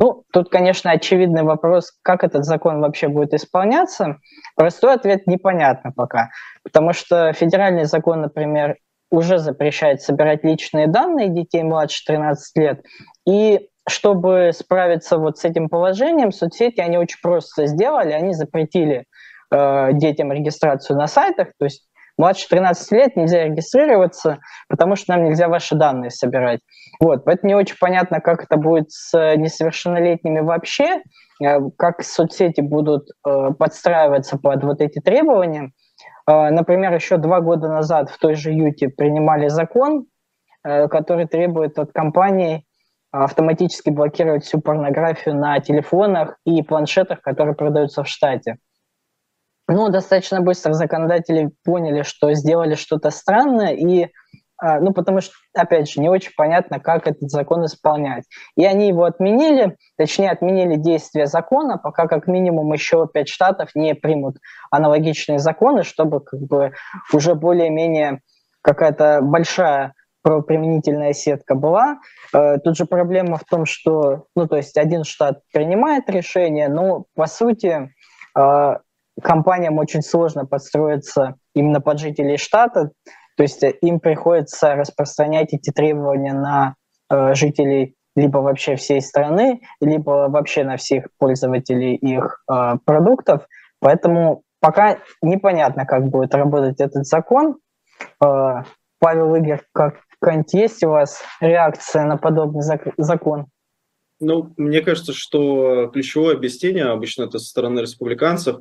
Ну, тут, конечно, очевидный вопрос, как этот закон вообще будет исполняться. Простой ответ непонятно пока, потому что федеральный закон, например, уже запрещает собирать личные данные детей младше 13 лет. И чтобы справиться вот с этим положением, соцсети они очень просто сделали, они запретили э, детям регистрацию на сайтах, то есть младше 13 лет нельзя регистрироваться, потому что нам нельзя ваши данные собирать. Вот, поэтому не очень понятно, как это будет с несовершеннолетними вообще, э, как соцсети будут э, подстраиваться под вот эти требования. Например, еще два года назад в той же Юте принимали закон, э, который требует от компаний автоматически блокировать всю порнографию на телефонах и планшетах, которые продаются в штате. Ну, достаточно быстро законодатели поняли, что сделали что-то странное, и, а, ну, потому что, опять же, не очень понятно, как этот закон исполнять. И они его отменили, точнее, отменили действие закона, пока как минимум еще пять штатов не примут аналогичные законы, чтобы как бы уже более-менее какая-то большая правоприменительная сетка была. Э, тут же проблема в том, что, ну, то есть один штат принимает решение, но по сути э, компаниям очень сложно подстроиться именно под жителей штата, то есть им приходится распространять эти требования на э, жителей либо вообще всей страны, либо вообще на всех пользователей их продуктов. Поэтому пока непонятно, как будет работать этот закон. Павел Игорь, как какая-нибудь есть у вас реакция на подобный закон? Ну, мне кажется, что ключевое объяснение, обычно это со стороны республиканцев,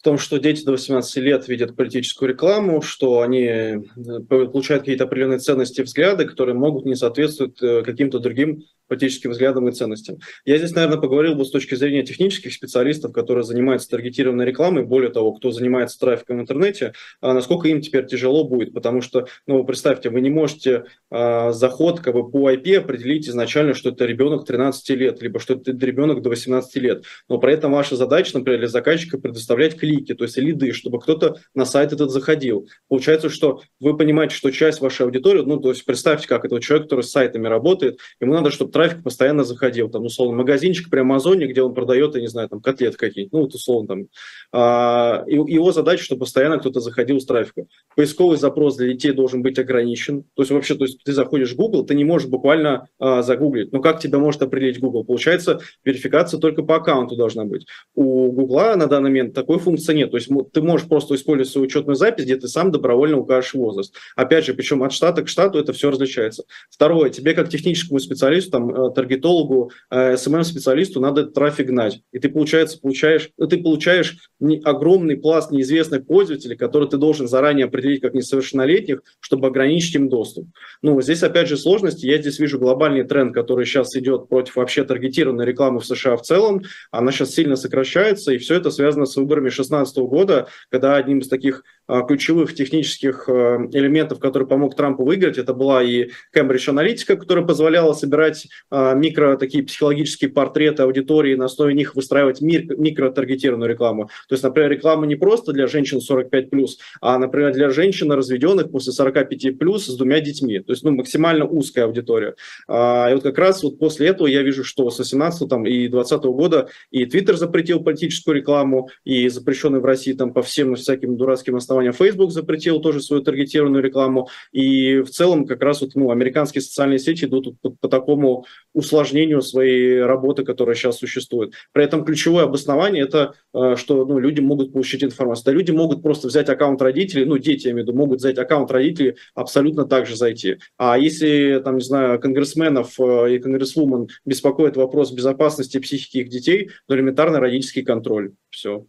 в том, что дети до 18 лет видят политическую рекламу, что они э, получают какие-то определенные ценности и взгляды, которые могут не соответствовать э, каким-то другим политическим взглядам и ценностям. Я здесь, наверное, поговорил бы с точки зрения технических специалистов, которые занимаются таргетированной рекламой, более того, кто занимается трафиком в интернете, а насколько им теперь тяжело будет, потому что, ну, представьте, вы не можете а, заход как бы, по IP определить изначально, что это ребенок 13 лет, либо что это ребенок до 18 лет, но при этом ваша задача, например, для заказчика предоставлять клики, то есть лиды, чтобы кто-то на сайт этот заходил. Получается, что вы понимаете, что часть вашей аудитории, ну, то есть представьте, как это человек, который с сайтами работает, ему надо, чтобы трафик постоянно заходил. Там, условно, магазинчик при Амазоне, где он продает, я не знаю, там, котлет какие-то, ну, вот, условно, там. А, его задача, чтобы постоянно кто-то заходил с трафика. Поисковый запрос для детей должен быть ограничен. То есть, вообще, то есть, ты заходишь в Google, ты не можешь буквально а, загуглить. Но как тебя может определить Google? Получается, верификация только по аккаунту должна быть. У Google на данный момент такой функции нет. То есть, ты можешь просто использовать свою учетную запись, где ты сам добровольно укажешь возраст. Опять же, причем от штата к штату это все различается. Второе, тебе как техническому специалисту, там, Э, таргетологу, SMM-специалисту э, надо этот трафик гнать. И ты, получается, получаешь, ты получаешь огромный пласт неизвестных пользователей, которые ты должен заранее определить как несовершеннолетних, чтобы ограничить им доступ. Ну, здесь, опять же, сложности. Я здесь вижу глобальный тренд, который сейчас идет против вообще таргетированной рекламы в США в целом. Она сейчас сильно сокращается, и все это связано с выборами 2016 года, когда одним из таких а, ключевых технических э, элементов, который помог Трампу выиграть, это была и Cambridge Analytica, которая позволяла собирать микро такие психологические портреты аудитории, на основе них выстраивать микро-таргетированную рекламу. То есть, например, реклама не просто для женщин 45+, а, например, для женщин разведенных после 45+, с двумя детьми. То есть, ну, максимально узкая аудитория. А, и вот как раз вот после этого я вижу, что с 18 там, и 20 года и Twitter запретил политическую рекламу, и запрещенный в России там по всем всяким дурацким основаниям Facebook запретил тоже свою таргетированную рекламу. И в целом как раз вот, ну, американские социальные сети идут по, по такому по усложнению своей работы, которая сейчас существует. При этом ключевое обоснование это, э, что ну, люди могут получить информацию. Да, люди могут просто взять аккаунт родителей, ну, дети, я имею в виду, могут взять аккаунт родителей, абсолютно так же зайти. А если, там, не знаю, конгрессменов э, и конгрессвумен беспокоит вопрос безопасности психики их детей, то элементарный родительский контроль. Все.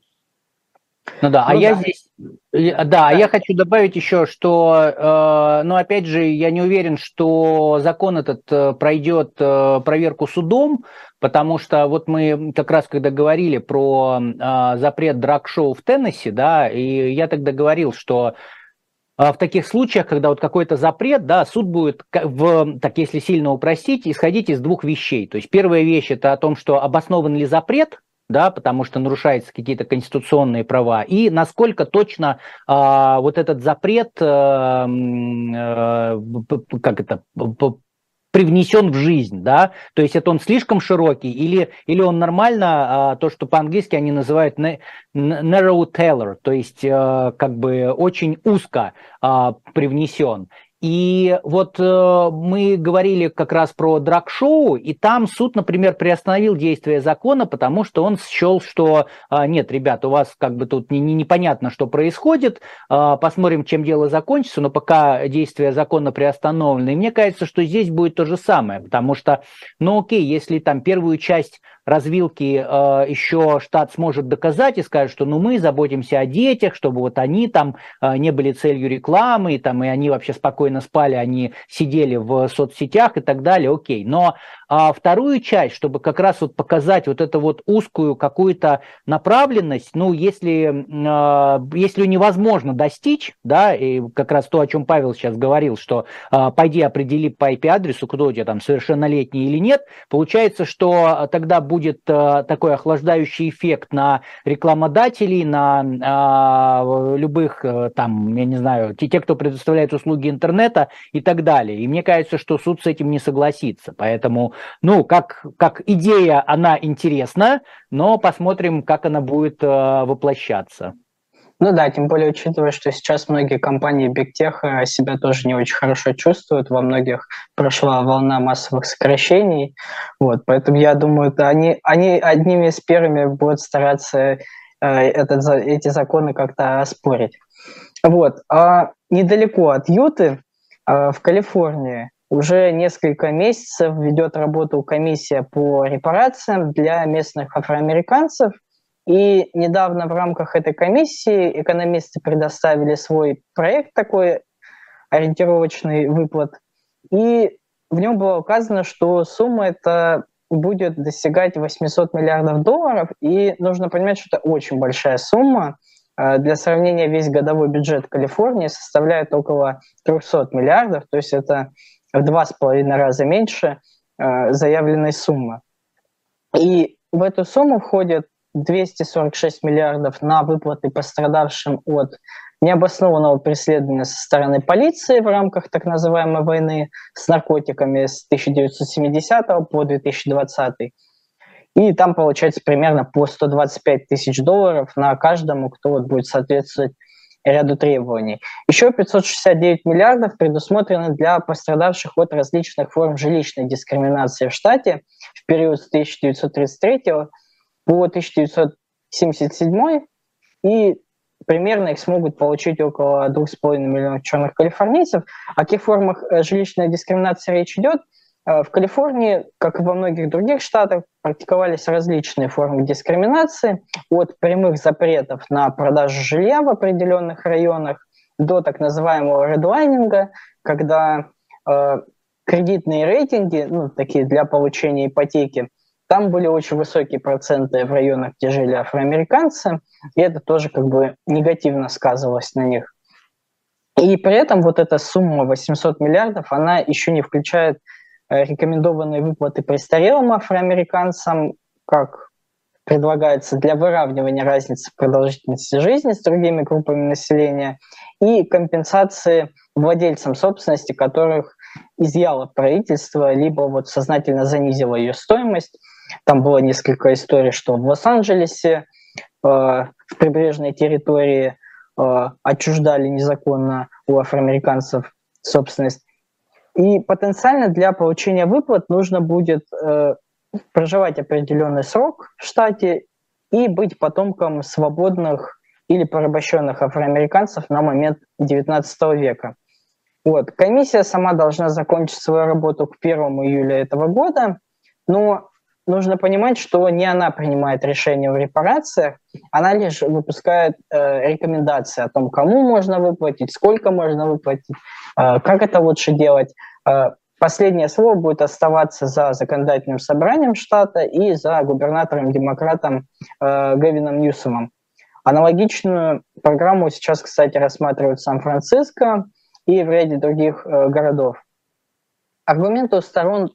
Ну да, а ну, а да. я здесь, да, да, я хочу добавить еще, что, э, ну опять же, я не уверен, что закон этот э, пройдет э, проверку судом, потому что вот мы как раз когда говорили про э, запрет драг-шоу в Теннесси, да, и я тогда говорил, что э, в таких случаях, когда вот какой-то запрет, да, суд будет, в, так если сильно упростить, исходить из двух вещей. То есть первая вещь это о том, что обоснован ли запрет, да, потому что нарушаются какие-то конституционные права, и насколько точно э, вот этот запрет, э, э, как это, привнесен в жизнь, да, то есть это он слишком широкий или, или он нормально, а, то, что по-английски они называют narrow tailor, то есть а, как бы очень узко а, привнесен. И вот э, мы говорили как раз про драг-шоу, и там суд, например, приостановил действие закона, потому что он счел, что э, нет, ребят, у вас как бы тут не, не, непонятно, что происходит, э, посмотрим, чем дело закончится, но пока действие закона приостановлено. И мне кажется, что здесь будет то же самое, потому что, ну окей, если там первую часть развилки э, еще штат сможет доказать и скажет, что ну мы заботимся о детях, чтобы вот они там э, не были целью рекламы, и, там, и они вообще спокойно спали, они сидели в соцсетях и так далее, окей. Но а вторую часть, чтобы как раз вот показать вот эту вот узкую какую-то направленность, ну, если, а, если невозможно достичь, да, и как раз то, о чем Павел сейчас говорил, что а, пойди определи по IP-адресу, кто у тебя там совершеннолетний или нет, получается, что тогда будет а, такой охлаждающий эффект на рекламодателей, на любых там, я не знаю, те, кто предоставляет услуги интернета и так далее. И мне кажется, что суд с этим не согласится. Поэтому ну, как, как идея она интересна, но посмотрим, как она будет э, воплощаться. Ну да, тем более учитывая, что сейчас многие компании Big Tech себя тоже не очень хорошо чувствуют, во многих прошла волна массовых сокращений, вот, поэтому я думаю, да, они, они одними из первыми будут стараться э, этот, эти законы как-то оспорить. Вот, а недалеко от Юты, э, в Калифорнии, уже несколько месяцев ведет работу комиссия по репарациям для местных афроамериканцев. И недавно в рамках этой комиссии экономисты предоставили свой проект такой, ориентировочный выплат. И в нем было указано, что сумма эта будет достигать 800 миллиардов долларов. И нужно понимать, что это очень большая сумма. Э, для сравнения, весь годовой бюджет Калифорнии составляет около 300 миллиардов, то есть это в два с половиной раза меньше э, заявленной суммы. И в эту сумму входит 246 миллиардов на выплаты пострадавшим от необоснованного преследования со стороны полиции в рамках так называемой войны с наркотиками с 1970 по 2020. И там получается примерно по 125 тысяч долларов на каждому, кто вот будет соответствовать ряду требований. Еще 569 миллиардов предусмотрены для пострадавших от различных форм жилищной дискриминации в штате в период с 1933 по 1977 и примерно их смогут получить около 2,5 миллионов черных калифорнийцев. О каких формах э, жилищной дискриминации речь идет? Э, в Калифорнии, как и во многих других штатах, практиковались различные формы дискриминации, от прямых запретов на продажу жилья в определенных районах до так называемого редлайнинга, когда э, кредитные рейтинги, ну, такие для получения ипотеки, там были очень высокие проценты в районах, где жили афроамериканцы, и это тоже как бы негативно сказывалось на них. И при этом вот эта сумма 800 миллиардов, она еще не включает рекомендованные выплаты престарелым афроамериканцам, как предлагается для выравнивания разницы в продолжительности жизни с другими группами населения, и компенсации владельцам собственности, которых изъяло правительство, либо вот сознательно занизило ее стоимость. Там было несколько историй, что в Лос-Анджелесе э, в прибрежной территории э, отчуждали незаконно у афроамериканцев собственность. И потенциально для получения выплат нужно будет э, проживать определенный срок в штате и быть потомком свободных или порабощенных афроамериканцев на момент XIX века. Вот. Комиссия сама должна закончить свою работу к 1 июля этого года, но нужно понимать, что не она принимает решение в репарациях, она лишь выпускает э, рекомендации о том, кому можно выплатить, сколько можно выплатить, как это лучше делать. Э, последнее слово будет оставаться за законодательным собранием штата и за губернатором-демократом э, Гевином Ньюсомом. Аналогичную программу сейчас, кстати, рассматривают Сан-Франциско и в ряде других городов. Аргументы у сторон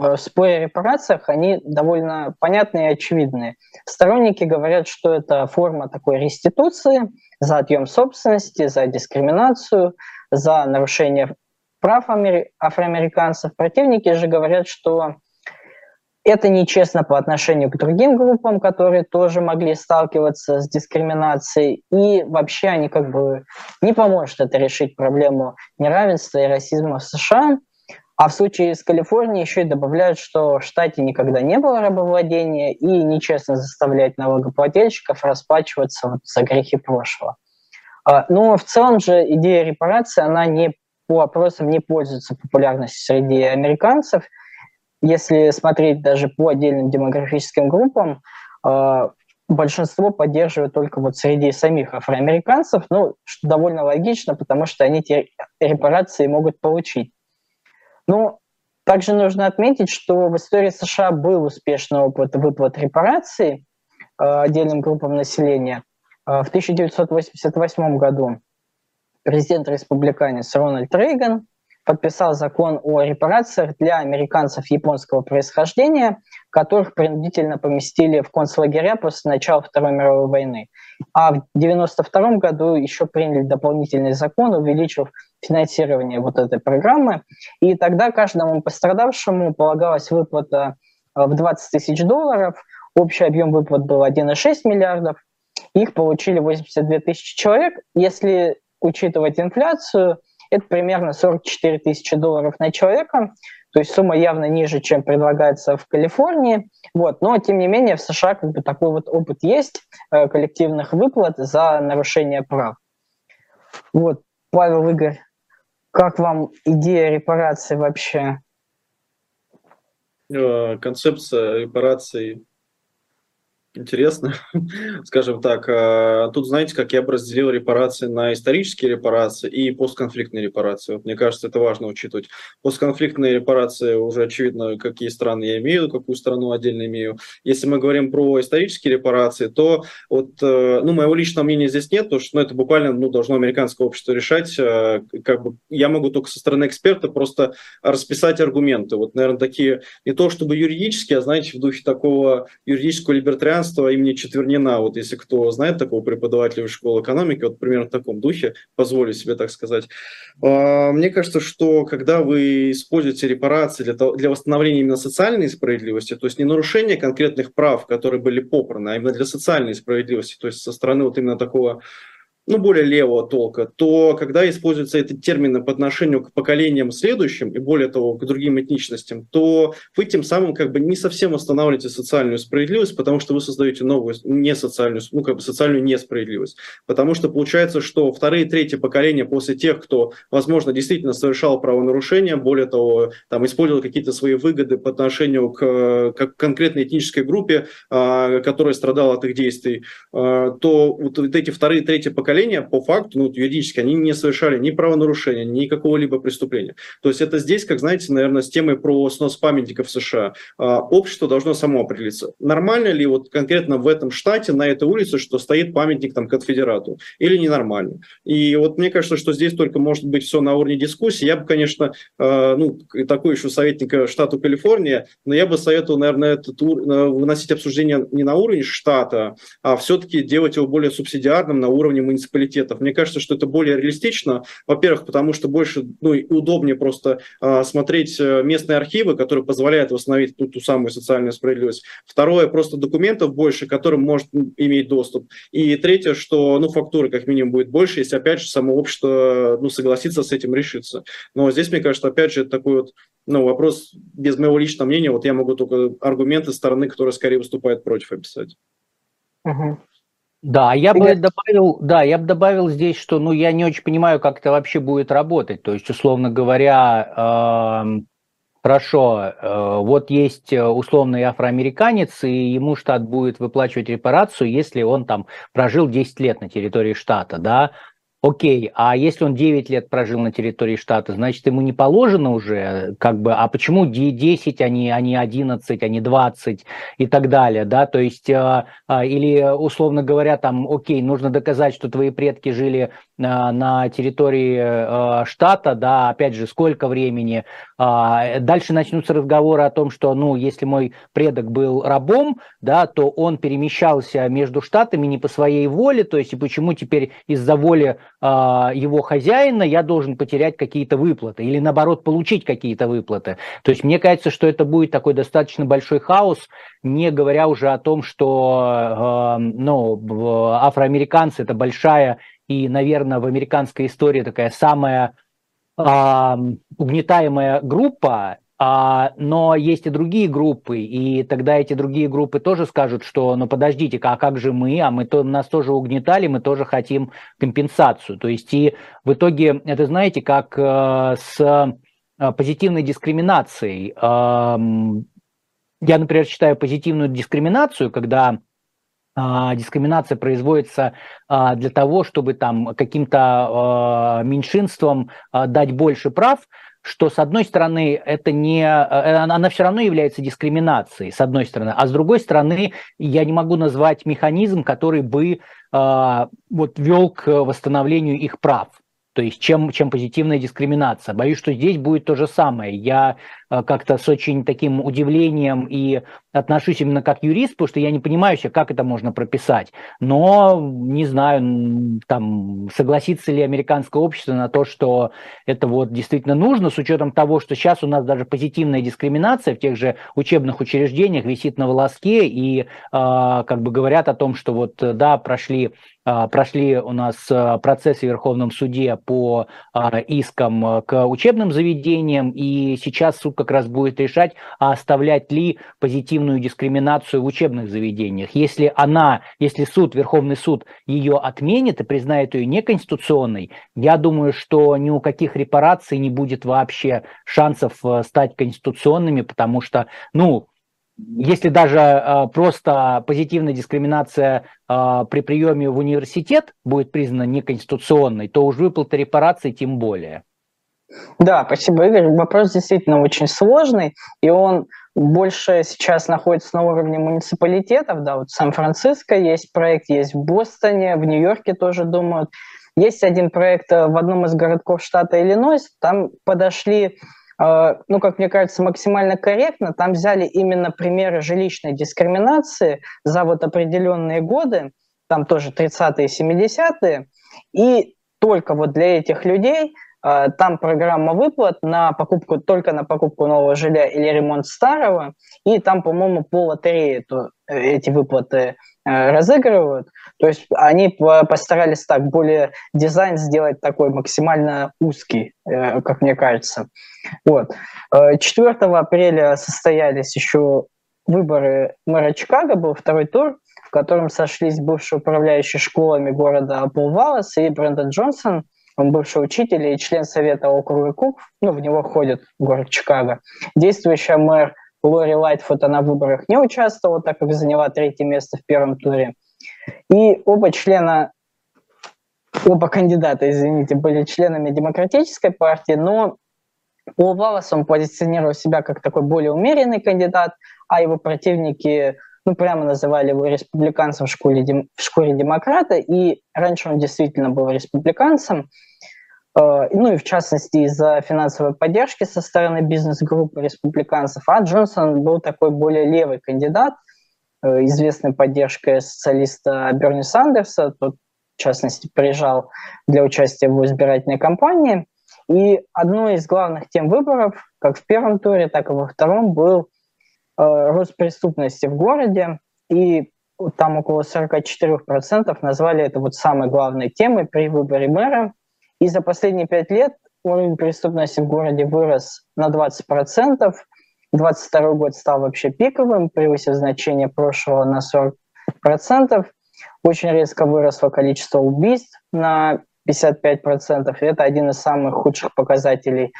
в споре о репарациях, они довольно понятные и очевидные. Сторонники говорят, что это форма такой реституции за отъем собственности, за дискриминацию, за нарушение прав афроамериканцев. Противники же говорят, что это нечестно по отношению к другим группам, которые тоже могли сталкиваться с дискриминацией, и вообще они как бы не поможет это решить проблему неравенства и расизма в США. А в случае с Калифорнией еще и добавляют, что в штате никогда не было рабовладения и нечестно заставлять налогоплательщиков расплачиваться вот за грехи прошлого. А, но в целом же идея репарации, она не по опросам не пользуется популярностью среди американцев. Если смотреть даже по отдельным демографическим группам, а, большинство поддерживает только вот среди самих афроамериканцев, ну, что довольно логично, потому что они эти репарации могут получить. Но также нужно отметить, что в истории США был успешный опыт выплат репараций э, отдельным группам населения. Э, в 1988 году президент-республиканец Рональд Рейган подписал закон о репарациях для американцев японского происхождения, которых принудительно поместили в концлагеря после начала Второй мировой войны. А в 1992 году еще приняли дополнительный закон, увеличив финансирование вот этой программы. И тогда каждому пострадавшему полагалась выплата э, в 20 тысяч долларов. Общий объем выплат был 1,6 миллиардов. Их получили 82 тысячи человек. Если учитывать инфляцию, это примерно 44 тысячи долларов на человека. То есть сумма явно ниже, чем предлагается в Калифорнии. Вот. Но, тем не менее, в США как бы такой вот опыт есть э, коллективных выплат за нарушение прав. Вот. Павел, Игорь, как вам идея репарации вообще? Э, концепция репараций интересно, скажем так. А, тут, знаете, как я бы разделил репарации на исторические репарации и постконфликтные репарации. Вот мне кажется, это важно учитывать. Постконфликтные репарации уже очевидно, какие страны я имею, какую страну отдельно имею. Если мы говорим про исторические репарации, то вот, э, ну, моего личного мнения здесь нет, потому что ну, это буквально ну, должно американское общество решать. Э, как бы я могу только со стороны эксперта просто расписать аргументы. Вот, наверное, такие не то чтобы юридические, а, знаете, в духе такого юридического либертарианства христианства имени Четвернина. Вот если кто знает такого преподавателя в школе экономики, вот примерно в таком духе, позволю себе так сказать. А, мне кажется, что когда вы используете репарации для, для восстановления именно социальной справедливости, то есть не нарушения конкретных прав, которые были попраны, а именно для социальной справедливости, то есть со стороны вот именно такого ну, более левого толка, то когда используются эти термины по отношению к поколениям следующим и более того к другим этничностям, то вы тем самым как бы не совсем восстанавливаете социальную справедливость, потому что вы создаете новую не социальную, ну как бы социальную несправедливость. Потому что получается, что вторые, третьи поколения после тех, кто, возможно, действительно совершал правонарушения, более того, там использовал какие-то свои выгоды по отношению к, к конкретной этнической группе, а, которая страдала от их действий, а, то вот эти вторые, третьи поколения поколения по факту, ну, юридически, они не совершали ни правонарушения, ни какого-либо преступления. То есть это здесь, как знаете, наверное, с темой про снос памятников США. А, общество должно само определиться. Нормально ли вот конкретно в этом штате, на этой улице, что стоит памятник там конфедерату, или ненормально? И вот мне кажется, что здесь только может быть все на уровне дискуссии. Я бы, конечно, а, ну, такой еще советника штату Калифорния, но я бы советовал, наверное, этот, выносить обсуждение не на уровень штата, а все-таки делать его более субсидиарным на уровне муниципального муниципалитетов. Мне кажется, что это более реалистично. Во-первых, потому что больше, ну, удобнее просто э, смотреть местные архивы, которые позволяют восстановить ту, ту самую социальную справедливость. Второе, просто документов больше, которым может иметь доступ. И третье, что, ну, фактуры как минимум будет больше, если, опять же, само общество, ну, согласится с этим, решится. Но здесь, мне кажется, опять же, это такой вот ну, вопрос без моего личного мнения, вот я могу только аргументы стороны, которая скорее выступает против, описать. Угу. Да, я бы добавил, да, я бы добавил здесь, что, ну, я не очень понимаю, как это вообще будет работать. То есть, условно говоря, э, хорошо, э, вот есть условный афроамериканец, и ему штат будет выплачивать репарацию, если он там прожил 10 лет на территории штата, да, Окей, а если он 9 лет прожил на территории штата, значит, ему не положено уже, как бы, а почему 10, а не, а не 11, а не 20 и так далее, да, то есть, а, а, или, условно говоря, там, окей, нужно доказать, что твои предки жили а, на территории штата, да, опять же, сколько времени, дальше начнутся разговоры о том, что, ну, если мой предок был рабом, да, то он перемещался между штатами не по своей воле, то есть, и почему теперь из-за воли его хозяина, я должен потерять какие-то выплаты или наоборот получить какие-то выплаты. То есть мне кажется, что это будет такой достаточно большой хаос, не говоря уже о том, что ну, афроамериканцы это большая и, наверное, в американской истории такая самая угнетаемая группа, а, но есть и другие группы, и тогда эти другие группы тоже скажут, что, ну подождите, а как же мы, а мы то, нас тоже угнетали, мы тоже хотим компенсацию. То есть и в итоге, это знаете, как э, с э, позитивной дискриминацией. Я, например, считаю позитивную дискриминацию, когда а, дискриминация производится а, для того, чтобы там каким-то а, меньшинствам дать больше прав, что с одной стороны это не, э, она все равно является дискриминацией, с одной стороны, а с другой стороны я не могу назвать механизм, который бы э, вот вел к восстановлению их прав. То есть чем, чем позитивная дискриминация. Боюсь, что здесь будет то же самое. Я э, как-то с очень таким удивлением и отношусь именно как юрист, потому что я не понимаю еще, как это можно прописать. Но не знаю, там, согласится ли американское общество на то, что это вот действительно нужно, с учетом того, что сейчас у нас даже позитивная дискриминация в тех же учебных учреждениях висит на волоске и э, как бы говорят о том, что вот да, прошли а, прошли у нас а, процессы в Верховном суде по искам к учебным заведениям, и сейчас суд как раз будет решать, оставлять ли позитивную позитивную дискриминацию в учебных заведениях. Если она, если суд, Верховный суд ее отменит и признает ее неконституционной, я думаю, что ни у каких репараций не будет вообще шансов э, стать конституционными, потому что, ну, если даже э, просто позитивная дискриминация э, при приеме в университет будет признана неконституционной, то уж выплата репараций тем более. Да, спасибо, Игорь. Вопрос действительно очень сложный, и он больше сейчас находится на уровне муниципалитетов, да, вот в Сан-Франциско есть проект, есть в Бостоне, в Нью-Йорке тоже думают. Есть один проект э, в одном из городков штата Иллинойс, там подошли, э, ну, как мне кажется, максимально корректно, там взяли именно примеры жилищной дискриминации за вот определенные годы, там тоже 30-е, 70-е, и только вот для этих людей – там программа выплат на покупку, только на покупку нового жилья или ремонт старого, и там, по-моему, по лотерее эту, э, эти выплаты э, разыгрывают. То есть они постарались так более дизайн сделать такой максимально узкий, как мне кажется. Вот. 4 апреля состоялись еще выборы мэра Чикаго, был второй тур, в котором сошлись бывшие управляющие школами города Пол Валлас и Брэндон Джонсон – он бывший учитель и член Совета округа Кук, ну, в него входит город Чикаго. Действующая мэр Лори Лайтфуд, она в выборах не участвовала, так как заняла третье место в первом туре. И оба члена, оба кандидата, извините, были членами Демократической партии, но Пол Валас, он позиционировал себя как такой более умеренный кандидат, а его противники ну, прямо называли его республиканцем в школе, в школе демократа, и раньше он действительно был республиканцем, ну и в частности из-за финансовой поддержки со стороны бизнес-группы республиканцев, а Джонсон был такой более левый кандидат, э, известной поддержкой социалиста Берни Сандерса, тот частности, приезжал для участия в избирательной кампании. И одной из главных тем выборов, как в первом туре, так и во втором, был э, рост преступности в городе. И там около 44% назвали это вот самой главной темой при выборе мэра. И за последние пять лет уровень преступности в городе вырос на 20%. 22 год стал вообще пиковым, превысив значение прошлого на 40%. Очень резко выросло количество убийств на 55%. И это один из самых худших показателей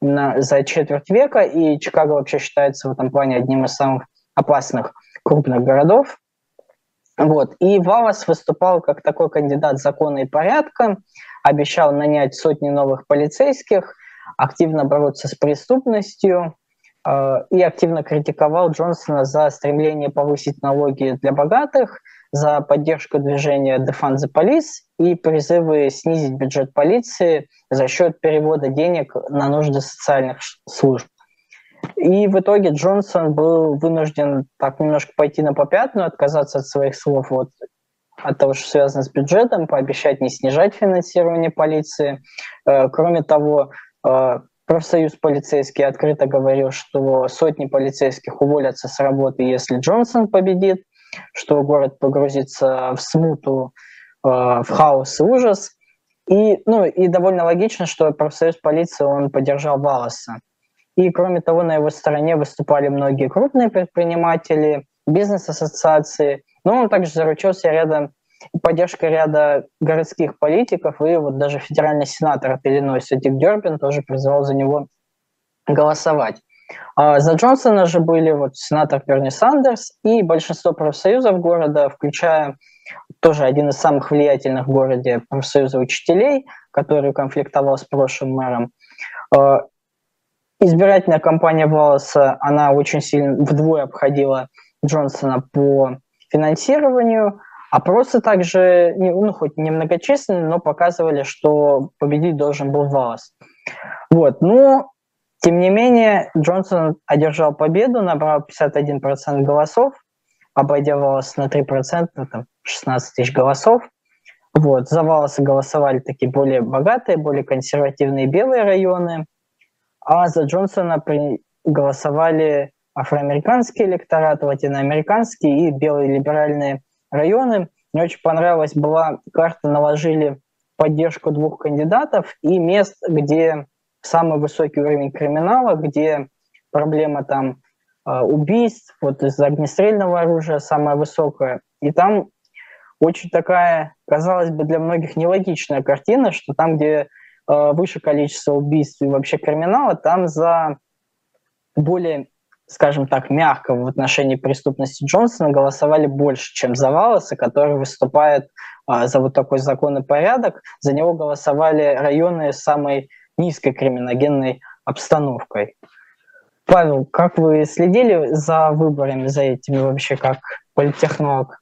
на, за четверть века. И Чикаго вообще считается в этом плане одним из самых опасных крупных городов. Вот. И Валас выступал как такой кандидат закона и порядка, обещал нанять сотни новых полицейских, активно бороться с преступностью э, и активно критиковал Джонсона за стремление повысить налоги для богатых, за поддержку движения Defund the Police и призывы снизить бюджет полиции за счет перевода денег на нужды социальных служб. И в итоге Джонсон был вынужден так немножко пойти на попятную, отказаться от своих слов вот, от того, что связано с бюджетом, пообещать не снижать финансирование полиции. Э, кроме того, э, профсоюз полицейский открыто говорил, что сотни полицейских уволятся с работы, если Джонсон победит, что город погрузится в смуту, э, в хаос и ужас. И, ну, и довольно логично, что профсоюз полиции он поддержал Валласа. И, кроме того, на его стороне выступали многие крупные предприниматели, бизнес-ассоциации. Но он также заручился рядом поддержкой ряда городских политиков, и вот даже федеральный сенатор от Иллинойса Дик Дербин тоже призвал за него голосовать. А за Джонсона же были вот сенатор Берни Сандерс и большинство профсоюзов города, включая тоже один из самых влиятельных в городе профсоюза учителей, который конфликтовал с прошлым мэром. А, избирательная кампания Валласа, она очень сильно вдвое обходила Джонсона по финансированию. Опросы также, ну, хоть немногочисленные, но показывали, что победить должен был Валлас. Вот, но, тем не менее, Джонсон одержал победу, набрал 51% голосов, обойдя Валлас на 3%, там 16 тысяч голосов. Вот, за Валласа голосовали такие более богатые, более консервативные белые районы – а за Джонсона при... голосовали афроамериканский электорат, латиноамериканский и белые либеральные районы. Мне очень понравилась была карта, наложили поддержку двух кандидатов и мест, где самый высокий уровень криминала, где проблема там э, убийств, вот из-за огнестрельного оружия самая высокая. И там очень такая, казалось бы, для многих нелогичная картина, что там, где Э, выше количество убийств и вообще криминала, там за более, скажем так, мягко в отношении преступности Джонсона голосовали больше, чем за Валласа, который выступает а, за вот такой закон и порядок. За него голосовали районы с самой низкой криминогенной обстановкой. Павел, как вы следили за выборами, за этими вообще как политтехнолог?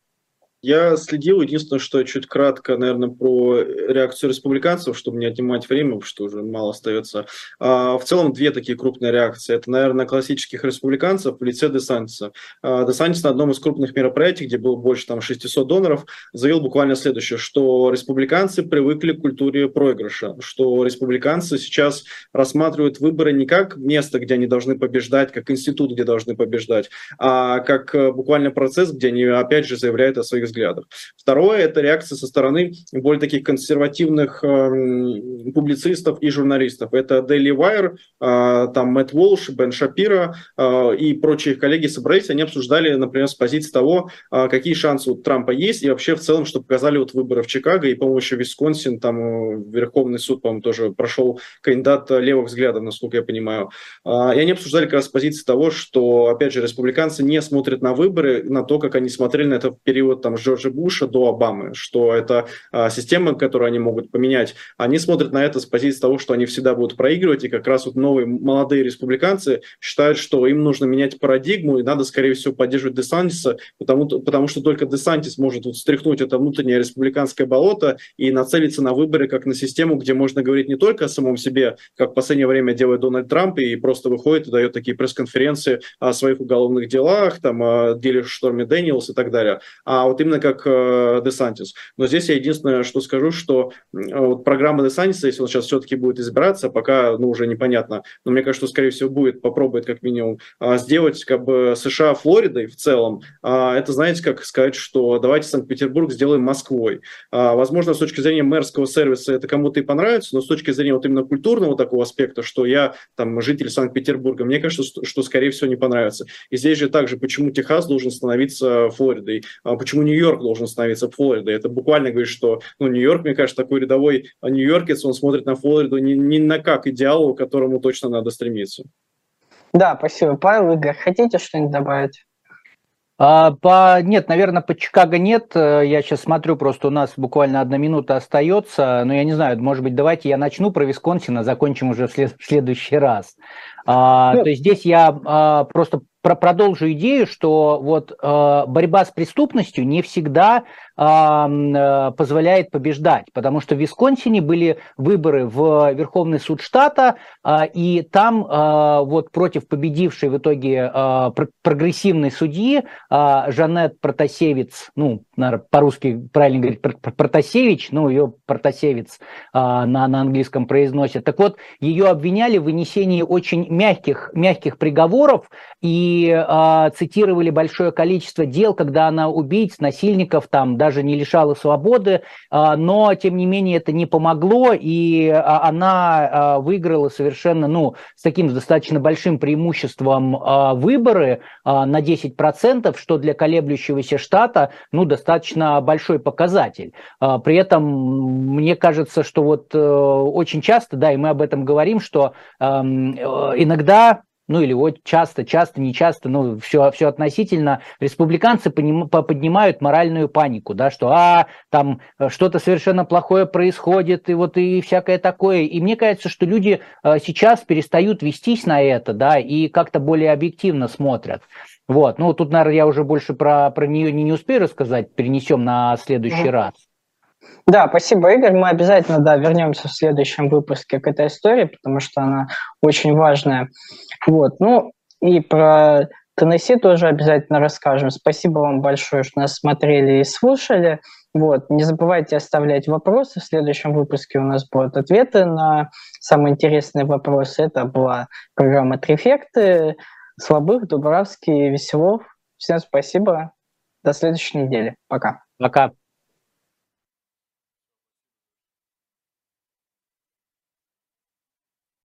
Я следил, единственное, что чуть кратко, наверное, про реакцию республиканцев, чтобы не отнимать время, потому что уже мало остается. А, в целом, две такие крупные реакции. Это, наверное, классических республиканцев в лице Десантиса. А, Десантис на одном из крупных мероприятий, где было больше там 600 доноров, заявил буквально следующее, что республиканцы привыкли к культуре проигрыша, что республиканцы сейчас рассматривают выборы не как место, где они должны побеждать, как институт, где должны побеждать, а как э, буквально процесс, где они опять же заявляют о своих взглядов. Второе – это реакция со стороны более таких консервативных э, публицистов и журналистов. Это Daily Wire, э, там Мэтт Волш, Бен Шапира э, и прочие коллеги собрались, они обсуждали, например, с позиции того, э, какие шансы у Трампа есть, и вообще в целом, что показали вот выборы в Чикаго, и, по-моему, еще Висконсин, там э, Верховный суд, по-моему, тоже прошел кандидат левых взглядов, насколько я понимаю. Э, и они обсуждали как раз с позиции того, что, опять же, республиканцы не смотрят на выборы, на то, как они смотрели на это в период там, Джорджа Буша до Обамы, что это а, система, которую они могут поменять. Они смотрят на это с позиции того, что они всегда будут проигрывать, и как раз вот новые молодые республиканцы считают, что им нужно менять парадигму, и надо, скорее всего, поддерживать Десантиса, потому, потому что только Десантис может вот стряхнуть это внутреннее республиканское болото и нацелиться на выборы как на систему, где можно говорить не только о самом себе, как в последнее время делает Дональд Трамп, и просто выходит и дает такие пресс-конференции о своих уголовных делах, там, о деле Шторме Дэниелс и так далее, а вот именно именно как э, Десантис. Но здесь я единственное, что скажу, что э, вот программа Десантиса, если он сейчас все-таки будет избираться, пока ну, уже непонятно, но мне кажется, что, скорее всего, будет, попробует как минимум э, сделать как бы США Флоридой в целом. Э, это, знаете, как сказать, что давайте Санкт-Петербург сделаем Москвой. Э, возможно, с точки зрения мэрского сервиса это кому-то и понравится, но с точки зрения вот именно культурного такого аспекта, что я там житель Санкт-Петербурга, мне кажется, что, что, скорее всего, не понравится. И здесь же также, почему Техас должен становиться Флоридой, а почему Нью-Йорк должен становиться Флоридой. Это буквально говорит, что ну, Нью-Йорк, мне кажется, такой рядовой нью-йоркец, он смотрит на Флориду не, не на как идеалу, к которому точно надо стремиться. Да, спасибо, Павел. Игорь, хотите что-нибудь добавить? А, по, нет, наверное, по Чикаго нет. Э, я сейчас смотрю, просто у нас буквально одна минута остается. Но я не знаю, может быть, давайте я начну про Висконсин, а закончим уже в, след, в следующий раз. А, ну, то есть здесь я а, просто про продолжу идею, что вот э, борьба с преступностью не всегда позволяет побеждать, потому что в Висконсине были выборы в Верховный суд штата, э, и там э, вот против победившей в итоге э, прогрессивной судьи э, Жанет Протасевец, ну, по-русски правильно говорить Протасевич, ну, ее Протасевец э, на, на английском произносят. Так вот, ее обвиняли в вынесении очень мягких, мягких приговоров, и э, цитировали большое количество дел, когда она убийц, насильников там даже не лишала свободы, э, но тем не менее это не помогло, и э, она э, выиграла совершенно, ну, с таким достаточно большим преимуществом выборы на 10%, что для колеблющегося штата, ну, достаточно большой показатель. При этом мне кажется, что вот э, очень часто, да, и мы об этом говорим, что э, иногда ну или вот часто, часто, не часто, ну все, все относительно, республиканцы поднимают моральную панику, да, что а, там э, что-то совершенно плохое происходит, и вот и всякое такое. И мне кажется, что люди э, сейчас перестают вестись на это, да, и как-то более объективно смотрят. Вот, ну тут, наверное, я уже больше про, про нее не, не успею рассказать, перенесем на следующий mm-hmm. раз. Да, спасибо, Игорь. Мы обязательно да, вернемся в следующем выпуске к этой истории, потому что она очень важная. Вот. Ну, и про Теннесси тоже обязательно расскажем. Спасибо вам большое, что нас смотрели и слушали. Вот. Не забывайте оставлять вопросы. В следующем выпуске у нас будут ответы на самые интересные вопросы. Это была программа «Трефекты». Слабых, Дубравский, Веселов. Всем спасибо. До следующей недели. Пока. Пока.